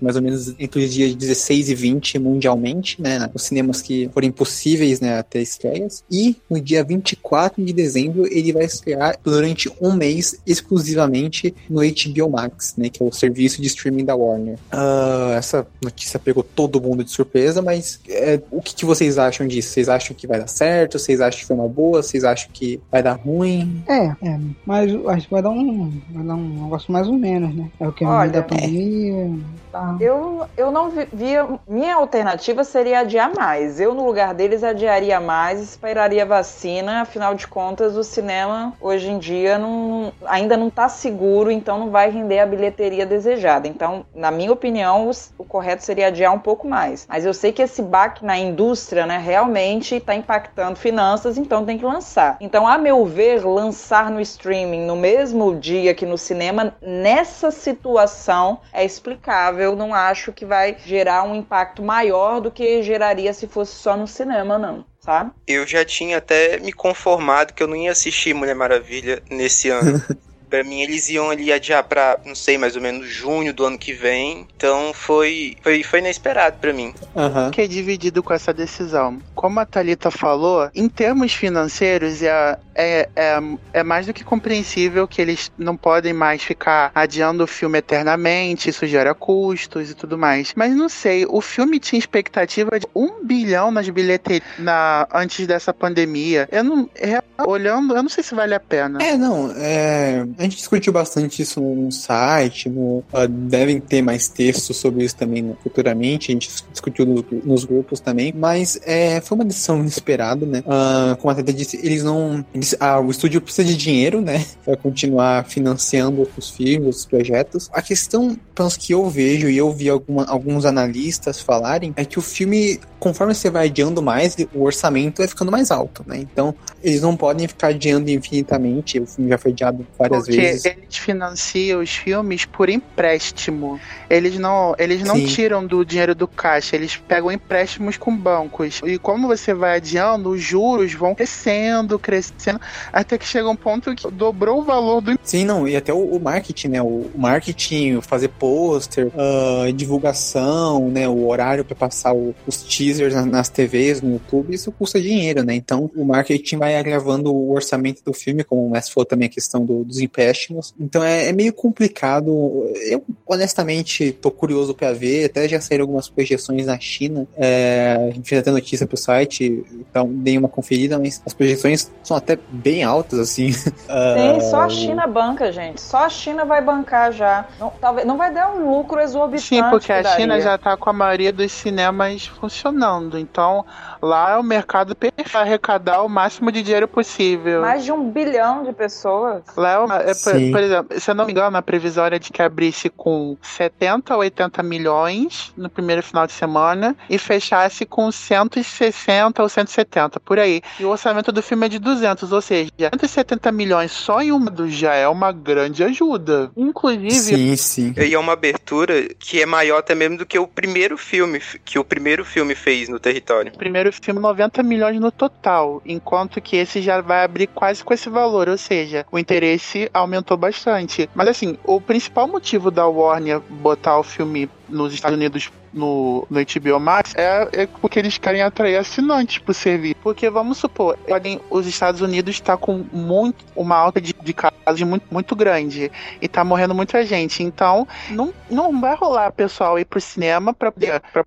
mais ou menos entre os dias 16 e 20 mundialmente, né? Os cinemas que foram impossíveis, né, até estreias. E no dia 24 de dezembro ele vai estrear durante um mês exclusivamente no HBO Max, né? Que é o serviço de streaming da Warner. Uh, essa notícia pegou todo mundo de surpresa, mas é, o que, que, vocês acham disso? Vocês acham que vai dar certo? Vocês acham que foi uma boa? Vocês acham que vai dar ruim? É, é mas acho que vai dar um Ela é um negócio mais ou menos, né? É o que Olha, da pandemia. Tá. Eu, eu não via. Minha alternativa seria adiar mais. Eu, no lugar deles, adiaria mais, esperaria vacina. Afinal de contas, o cinema hoje em dia não, ainda não está seguro, então não vai render a bilheteria desejada. Então, na minha opinião, o, o correto seria adiar um pouco mais. Mas eu sei que esse baque na indústria, né, realmente está impactando finanças, então tem que lançar. Então, a meu ver, lançar no streaming no mesmo dia que no cinema, nessa situação, é explicável eu não acho que vai gerar um impacto maior do que geraria se fosse só no cinema, não. Sabe? Eu já tinha até me conformado que eu não ia assistir Mulher Maravilha nesse ano. Pra mim, eles iam ali adiar pra, não sei, mais ou menos junho do ano que vem. Então foi, foi, foi inesperado para mim. Uhum. Que é dividido com essa decisão. Como a Thalita falou, em termos financeiros, é, é, é, é mais do que compreensível que eles não podem mais ficar adiando o filme eternamente, isso gera custos e tudo mais. Mas não sei, o filme tinha expectativa de um bilhão nas bilheterias na, antes dessa pandemia. Eu não. É, olhando, eu não sei se vale a pena. É, não. É, a gente discutiu bastante isso no site, no, uh, devem ter mais textos sobre isso também né, futuramente, a gente discutiu nos, nos grupos também, mas é, foi uma decisão inesperada, né? Uh, como a Teta disse, eles não. Eles, ah, o estúdio precisa de dinheiro, né? Pra continuar financiando os filmes, os projetos. A questão, pelo que eu vejo, e eu vi alguma, alguns analistas falarem, é que o filme, conforme você vai adiando mais, o orçamento vai ficando mais alto, né? Então, eles não podem ficar adiando infinitamente. O filme já foi adiado várias vezes. eles financiam os filmes por empréstimo. Eles não, eles não tiram do dinheiro do caixa, eles pegam empréstimos com bancos. E como você vai adiando, os juros vão crescendo, crescendo, até que chega um ponto que dobrou o valor do. Sim, não, e até o, o marketing, né? O, marketing, fazer pôster, uh, divulgação, né? O horário para passar o, os teasers nas, nas TVs, no YouTube, isso custa dinheiro, né? Então o marketing vai agravando o orçamento do filme, como o Messi falou também a questão do, dos empréstimos. Então é, é, meio complicado. Eu, honestamente, tô curioso para ver. Até já saíram algumas projeções na China. É, a gente fez até notícia pro site, então dei uma conferida, mas as projeções são até bem altas, assim. Sim, só a China banca, gente. Só a China vai bancar já. Não, talvez, não vai dar um lucro exorbitante. Sim, porque a China já tá com a maioria dos cinemas funcionando. Então, lá é o mercado perfeito para arrecadar o máximo de dinheiro possível. Mais de um bilhão de pessoas. Lá é, uma, é por, por, exemplo, se eu não me engano, a previsão era de que abrisse com 70 ou 80 milhões no primeiro final de semana e fechasse com 160 ou 170, por aí. E o orçamento do filme é de 200, ou seja, 170 milhões só em uma já é uma grande ajuda. Inclusive. Sim, sim. E é uma abertura que é maior até mesmo do que o primeiro filme que o primeiro filme fez no território. O primeiro filme, 90 milhões no total, enquanto que esse já vai abrir quase com esse valor, ou seja, o interesse aumentou bastante. Mas assim, o principal motivo da Warner botar o filme nos Estados Unidos no, no HBO Max é, é porque eles querem atrair assinantes pro serviço. Porque vamos supor, podem, os Estados Unidos está com muito, uma alta de, de casos muito, muito grande e tá morrendo muita gente. Então, não, não vai rolar pessoal ir pro cinema pra poder. Pra,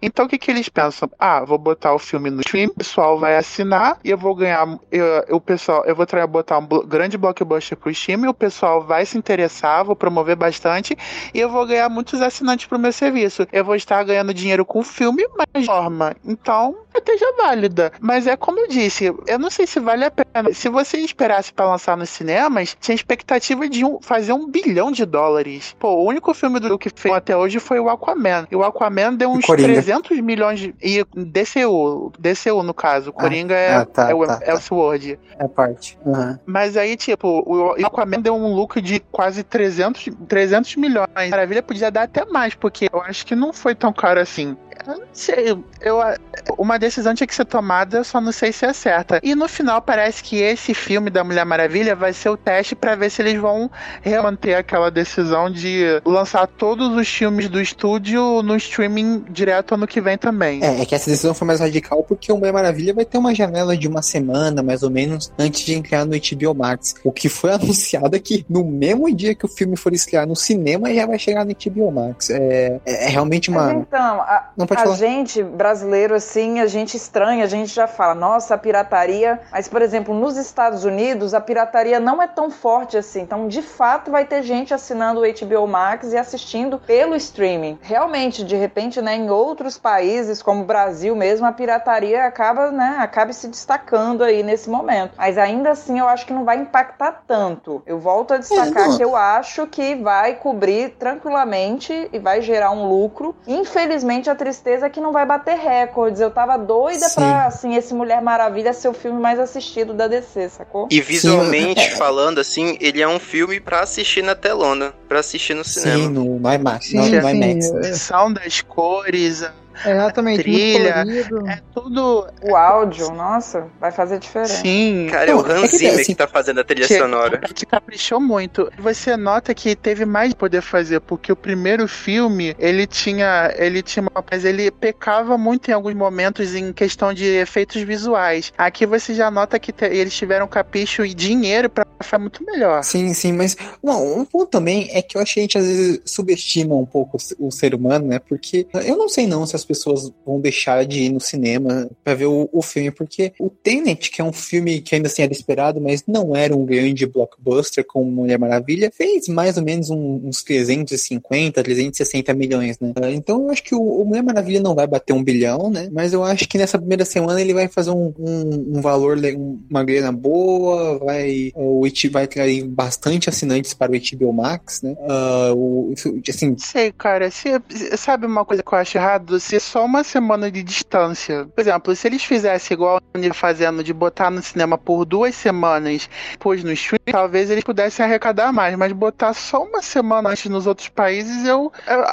então, o que, que eles pensam? Ah, vou botar o filme no stream, o pessoal vai assinar e eu vou ganhar. Eu, o pessoal, eu vou trazer, botar um grande blockbuster pro stream, o pessoal vai se interessar, vou promover bastante e eu vou ganhar muitos assinantes pro meu serviço. Eu vou estar ganhando dinheiro com o filme, mas forma. Então, esteja válida. Mas é como eu disse, eu não sei se vale a pena. Se você esperasse para lançar nos cinemas, tinha expectativa de um, fazer um bilhão de dólares. Pô, o único filme do que fez até hoje foi o Aquaman. E o Aquaman deu uns 300 milhões de. E DCU, DCU no caso. Ah, Coringa é, ah, tá, é, o, tá, é o Sword. É parte. Uhum. Mas aí, tipo, o, o Aquaman deu um lucro de quase 300, 300 milhões. Maravilha podia dar até mais, porque eu acho que não foi tão caro assim. Eu não sei. Eu, uma decisão tinha que ser tomada, só não sei se é certa. E no final parece que esse filme da Mulher Maravilha vai ser o teste para ver se eles vão manter aquela decisão de lançar todos os filmes do estúdio no streaming direto ano que vem também. É, é que essa decisão foi mais radical porque o Mulher Maravilha vai ter uma janela de uma semana, mais ou menos, antes de entrar no HBO Max. O que foi anunciado é que no mesmo dia que o filme for estrear no cinema, já vai chegar no HBO Max. É, é, é realmente uma. Mas então, a, não não pode a falar. gente, brasileiro, assim, a gente estranha, a gente já fala, nossa, a pirataria. Mas, por exemplo, nos Estados Unidos, a pirataria não é tão forte assim. Então, de fato, vai ter gente assinando o HBO Max e assistindo pelo streaming. Realmente, de repente, né, em outros países, como o Brasil mesmo, a pirataria acaba, né, acaba se destacando aí nesse momento. Mas ainda assim, eu acho que não vai impactar tanto. Eu volto a destacar é, que eu acho que vai cobrir tranquilamente e vai gerar um lucro. Infelizmente, a tristeza é que não vai bater recordes. Eu tava doida Sim. pra, assim, esse Mulher Maravilha ser o filme mais assistido da DC, sacou? E visualmente Sim. falando, assim, ele é um filme pra assistir na telona, pra assistir no cinema. Sim, no, IMAX, Sim, no, no IMAX. A são das cores, Exatamente, trilha, é tudo. O áudio, nossa, vai fazer diferença. Sim, cara, é o Hans é Zimmer que, assim, que tá fazendo a trilha que, sonora. Que caprichou muito. Você nota que teve mais de poder fazer, porque o primeiro filme, ele tinha, ele tinha, mas ele pecava muito em alguns momentos em questão de efeitos visuais. Aqui você já nota que te, eles tiveram capricho e dinheiro para ficar muito melhor. Sim, sim, mas um ponto também é que eu acho que a gente às vezes subestima um pouco o ser humano, né? Porque eu não sei não se as pessoas vão deixar de ir no cinema para ver o, o, filme, porque o Tenet, que é um filme que ainda assim era esperado, mas não era um grande blockbuster como Mulher Maravilha, fez mais ou menos um, uns 350, 360 milhões, né? Então eu acho que o, o, Mulher Maravilha não vai bater um bilhão, né? Mas eu acho que nessa primeira semana ele vai fazer um, um, um valor, uma grana boa, vai o It vai trazer bastante assinantes para o HBO Max, né? Uh, o, assim, sei, cara, se, sabe uma coisa que eu acho errado? Se ser só uma semana de distância. Por exemplo, se eles fizessem igual a fazendo de botar no cinema por duas semanas, depois no stream, talvez eles pudessem arrecadar mais, mas botar só uma semana antes nos outros países, eu. eu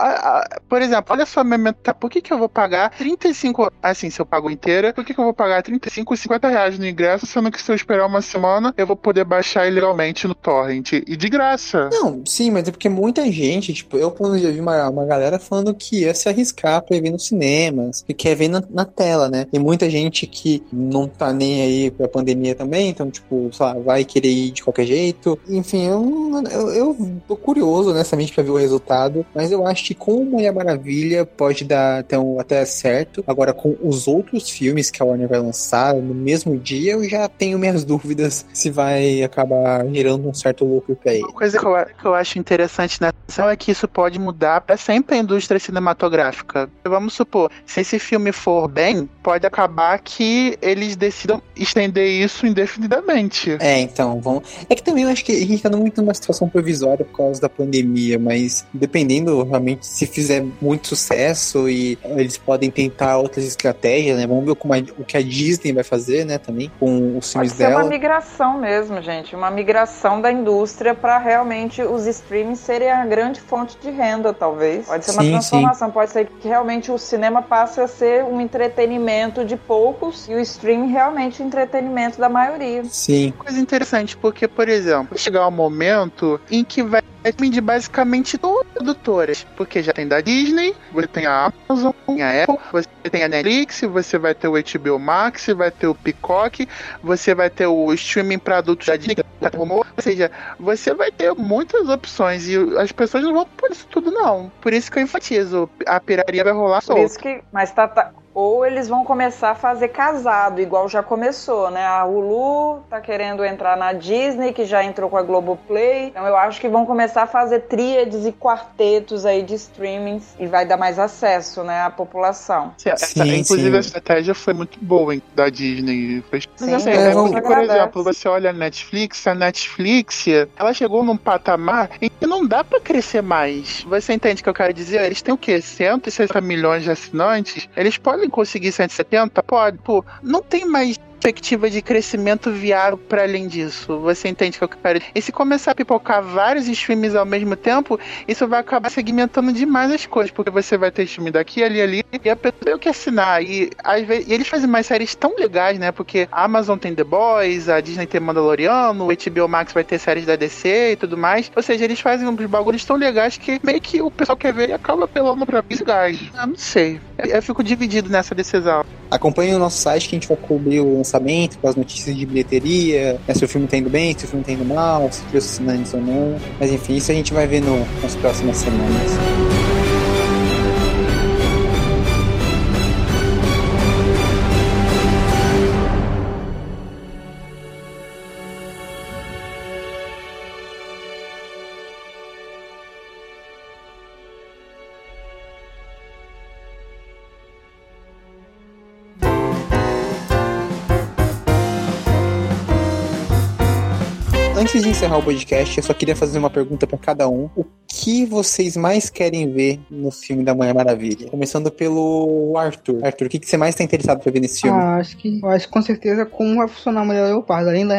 por exemplo, olha só minha meta, por que, que eu vou pagar 35. Assim, se eu pago inteira, por que, que eu vou pagar 35, 50 reais no ingresso, sendo que se eu esperar uma semana, eu vou poder baixar ilegalmente no torrent? E de graça. Não, sim, mas é porque muita gente, tipo, eu quando já vi uma, uma galera falando que ia se arriscar pra ir no cinema cinemas, que quer ver na, na, tela, né? Tem muita gente que não tá nem aí pra pandemia também, então, tipo, sei lá, vai querer ir de qualquer jeito. Enfim, eu, eu, eu tô curioso, honestamente, pra ver o resultado, mas eu acho que com Mulher Maravilha pode dar até, um, até certo. Agora, com os outros filmes que a Warner vai lançar no mesmo dia, eu já tenho minhas dúvidas se vai acabar gerando um certo lucro pra ele. Uma coisa que eu, que eu acho interessante nessa é que isso pode mudar para sempre a indústria cinematográfica. Vamos supor, se esse filme for bem, pode acabar que eles decidam estender isso indefinidamente. É, então, vamos. É que também eu acho que a gente tá muito numa situação provisória por causa da pandemia, mas dependendo realmente se fizer muito sucesso e eles podem tentar outras estratégias, né? Vamos ver como a, o que a Disney vai fazer, né, também com os filmes pode dela. É uma migração mesmo, gente, uma migração da indústria para realmente os streamings serem a grande fonte de renda, talvez. Pode ser uma sim, transformação, sim. pode ser que realmente o cinema passe a ser um entretenimento de poucos e o streaming realmente o entretenimento da maioria. Sim. Coisa interessante, porque, por exemplo, chegar um momento em que vai de basicamente todas as produtoras, porque já tem da Disney, você tem a Amazon, tem a Apple, você tem a Netflix, você vai ter o HBO Max, vai ter o Peacock, você vai ter o streaming para adultos da Disney, ou seja, você vai ter muitas opções e as pessoas não vão por isso tudo não. Por isso que eu enfatizo, a piraria vai rolar solta. Por isso que, mas tá, tá ou eles vão começar a fazer casado, igual já começou, né? A Hulu tá querendo entrar na Disney, que já entrou com a Globoplay. Então eu acho que vão começar a fazer tríades e quartetos aí de streamings e vai dar mais acesso, né, à população. Sim, sim, inclusive sim. a estratégia foi muito boa hein, da Disney. Foi... Sim, assim, é, porque, por exemplo, você olha a Netflix, a Netflix, ela chegou num patamar em que não dá para crescer mais. Você entende o que eu quero dizer? Eles têm o quê? 160 milhões de assinantes? Eles podem podem conseguir 170? Pode. Pô, não tem mais perspectiva de crescimento viável para além disso. Você entende que eu quero? E se começar a pipocar vários streams ao mesmo tempo, isso vai acabar segmentando demais as coisas, porque você vai ter stream daqui, ali, ali, e a pessoa tem que assinar. E, às vezes, e eles fazem mais séries tão legais, né? Porque a Amazon tem The Boys, a Disney tem Mandaloriano, o HBO Max vai ter séries da DC e tudo mais. Ou seja, eles fazem uns bagulhos tão legais que meio que o pessoal quer ver e acaba apelando pra gás. Eu não sei. Eu fico dividido nessa decisão. Acompanhe o nosso site que a gente vai cobrir o lançamento, com as notícias de bilheteria, né, se o filme tá indo bem, se o filme tá indo mal, se trouxe assinantes ou não. Mas enfim, isso a gente vai ver no, nas próximas semanas. Antes de encerrar o podcast, eu só queria fazer uma pergunta para cada um. O que vocês mais querem ver no filme da Mulher Maravilha? Começando pelo Arthur. Arthur, o que, que você mais está interessado para ver nesse filme? Ah, acho que, eu acho com certeza como vai funcionar a Mulher Leopardo, além da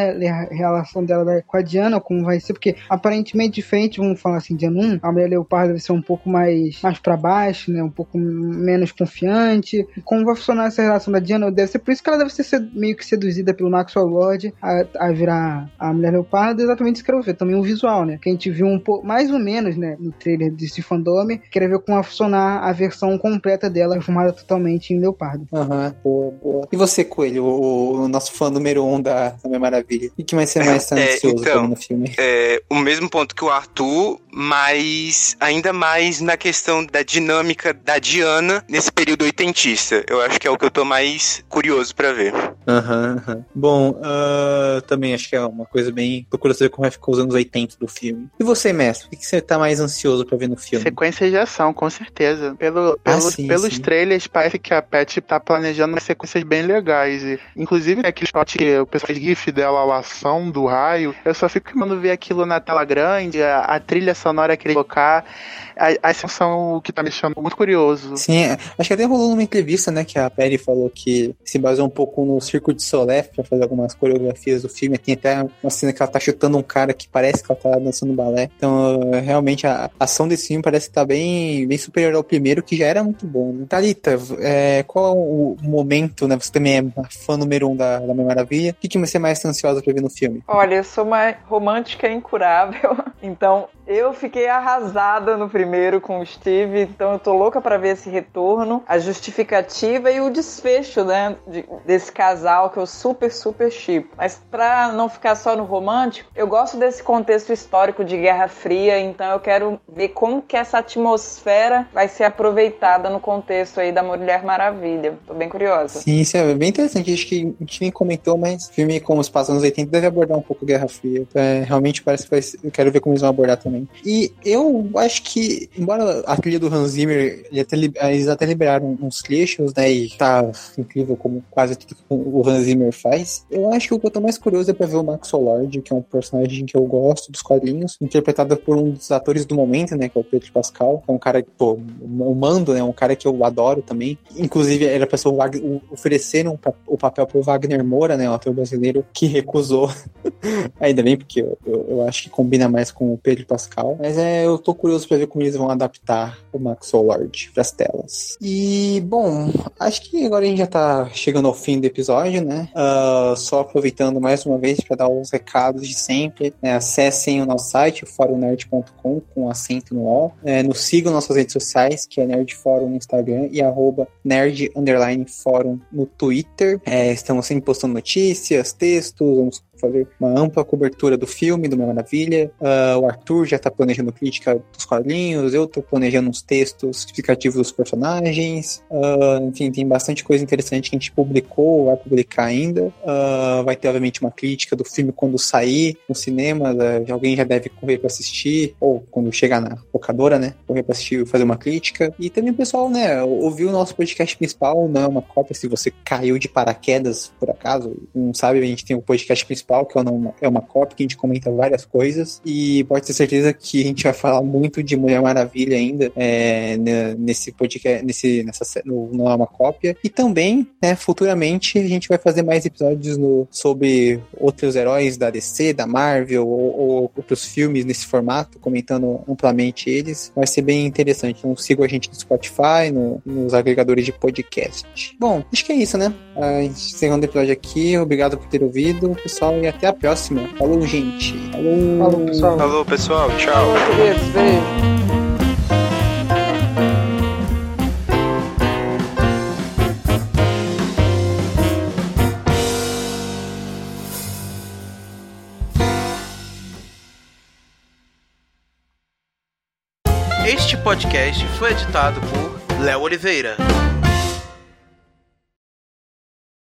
relação dela com a Diana, como vai ser, porque aparentemente diferente, vamos falar assim, Diana 1, a Mulher Leopardo vai ser um pouco mais, mais para baixo, né? Um pouco menos confiante. Como vai funcionar essa relação da Diana? Deve ser por isso que ela deve ser meio que seduzida pelo Maxwell Lord a, a virar a Mulher Leopardo, exatamente isso que eu quero ver. Também o visual, né? Que a gente viu um pouco, mais ou menos, né? No trailer desse fandome. Quero ver como vai funcionar a versão completa dela, formada totalmente em Leopardo. Aham, uhum, boa, boa. E você, Coelho, o, o nosso fã número um da, da Minha Maravilha? O que mais você mais tá é, ansioso então, no filme? É, o mesmo ponto que o Arthur, mas ainda mais na questão da dinâmica da Diana nesse período oitentista. Eu acho que é o que eu tô mais curioso para ver. Aham, uhum, uhum. Bom, uh, também acho que é uma coisa bem. Procura saber como vai ficar os anos 80 do filme. E você, mestre? O que você tá mais ansioso pra ver no filme? Sequência de ação, com certeza. Pelo, pelo, ah, sim, pelos sim. trailers, parece que a Pet tá planejando sequências bem legais. E, inclusive, aquele shot que o pessoal GIF dela, a ação do raio. Eu só fico querendo ver aquilo na tela grande, a, a trilha sonora que ele colocar. A, a são o que tá me deixando muito curioso. Sim, é, acho que até rolou numa entrevista, né, que a Perry falou que se baseou um pouco no Circo de Soleil pra fazer algumas coreografias do filme. Tem até uma cena que ela tá chutando um cara que parece que ela tá dançando balé. Então, realmente, a ação desse filme parece estar tá bem, bem superior ao primeiro, que já era muito bom. Né? Thalita, é, qual é o momento, né? Você também é fã número um da, da Minha Maravilha. O que, que você é mais ansiosa pra ver no filme? Olha, eu sou uma romântica incurável. Então, eu fiquei arrasada no primeiro com o Steve, então eu tô louca para ver esse retorno, a justificativa e o desfecho, né, de, desse casal que eu super, super chipo. Mas pra não ficar só no romântico, eu gosto desse contexto histórico de Guerra Fria, então eu quero ver como que essa atmosfera vai ser aproveitada no contexto aí da Mulher Maravilha. Tô bem curiosa. Sim, isso é bem interessante. Acho que a gente nem comentou, mas filme como os passos anos 80 deve abordar um pouco Guerra Fria. É, realmente parece que vai, eu quero ver como eles vão abordar também. E eu acho que, embora a trilha do Hans Zimmer, eles até liberaram uns trechos, né, e tá incrível como quase tudo que o Hans Zimmer faz, eu acho que o que eu tô mais curioso é pra ver o Max Lord, que é um personagem que eu gosto dos quadrinhos, interpretado por um dos atores do momento, né, que é o Pedro Pascal, é um cara, pô, o Mando, né, um cara que eu adoro também. Inclusive, era pra ser o Wagner, ofereceram o papel pro Wagner Moura, né, o ator brasileiro, que recusou. Ainda bem, porque eu, eu, eu acho que combina mais com o Pedro Pascal. Mas é, eu tô curioso para ver como eles vão adaptar o Max Lord para as telas. E, bom, acho que agora a gente já tá chegando ao fim do episódio, né? Uh, só aproveitando mais uma vez para dar os recados de sempre. Né? Acessem o nosso site, forumnerd.com, com acento no O. É, nos sigam nossas redes sociais, que é Nerdforum no Instagram e arroba nerd forum no Twitter. É, estamos sempre postando notícias, textos, vamos fazer uma ampla cobertura do filme, do Minha Maravilha. Uh, o Arthur já tá planejando crítica dos quadrinhos, eu tô planejando uns textos explicativos dos personagens. Uh, enfim, tem bastante coisa interessante que a gente publicou, vai publicar ainda. Uh, vai ter, obviamente, uma crítica do filme quando sair no cinema, alguém já deve correr para assistir, ou quando chegar na locadora, né? Correr para assistir e fazer uma crítica. E também o pessoal, né, ouviu o nosso podcast principal, não é uma cópia, se você caiu de paraquedas, por acaso, não sabe, a gente tem o podcast principal principal, que é uma, é uma cópia, que a gente comenta várias coisas. E pode ter certeza que a gente vai falar muito de Mulher Maravilha ainda é, nesse podcast, nesse, nessa, no, não é uma cópia. E também, né, futuramente, a gente vai fazer mais episódios no, sobre outros heróis da DC, da Marvel, ou, ou outros filmes nesse formato, comentando amplamente eles. Vai ser bem interessante. Então sigam a gente no Spotify, no, nos agregadores de podcast. Bom, acho que é isso, né? Uh, encerrando o episódio aqui. Obrigado por ter ouvido, pessoal e até a próxima. Falou, gente. Falou, Falou pessoal. Falou, pessoal. Tchau. beijo. Este podcast foi editado por Léo Oliveira.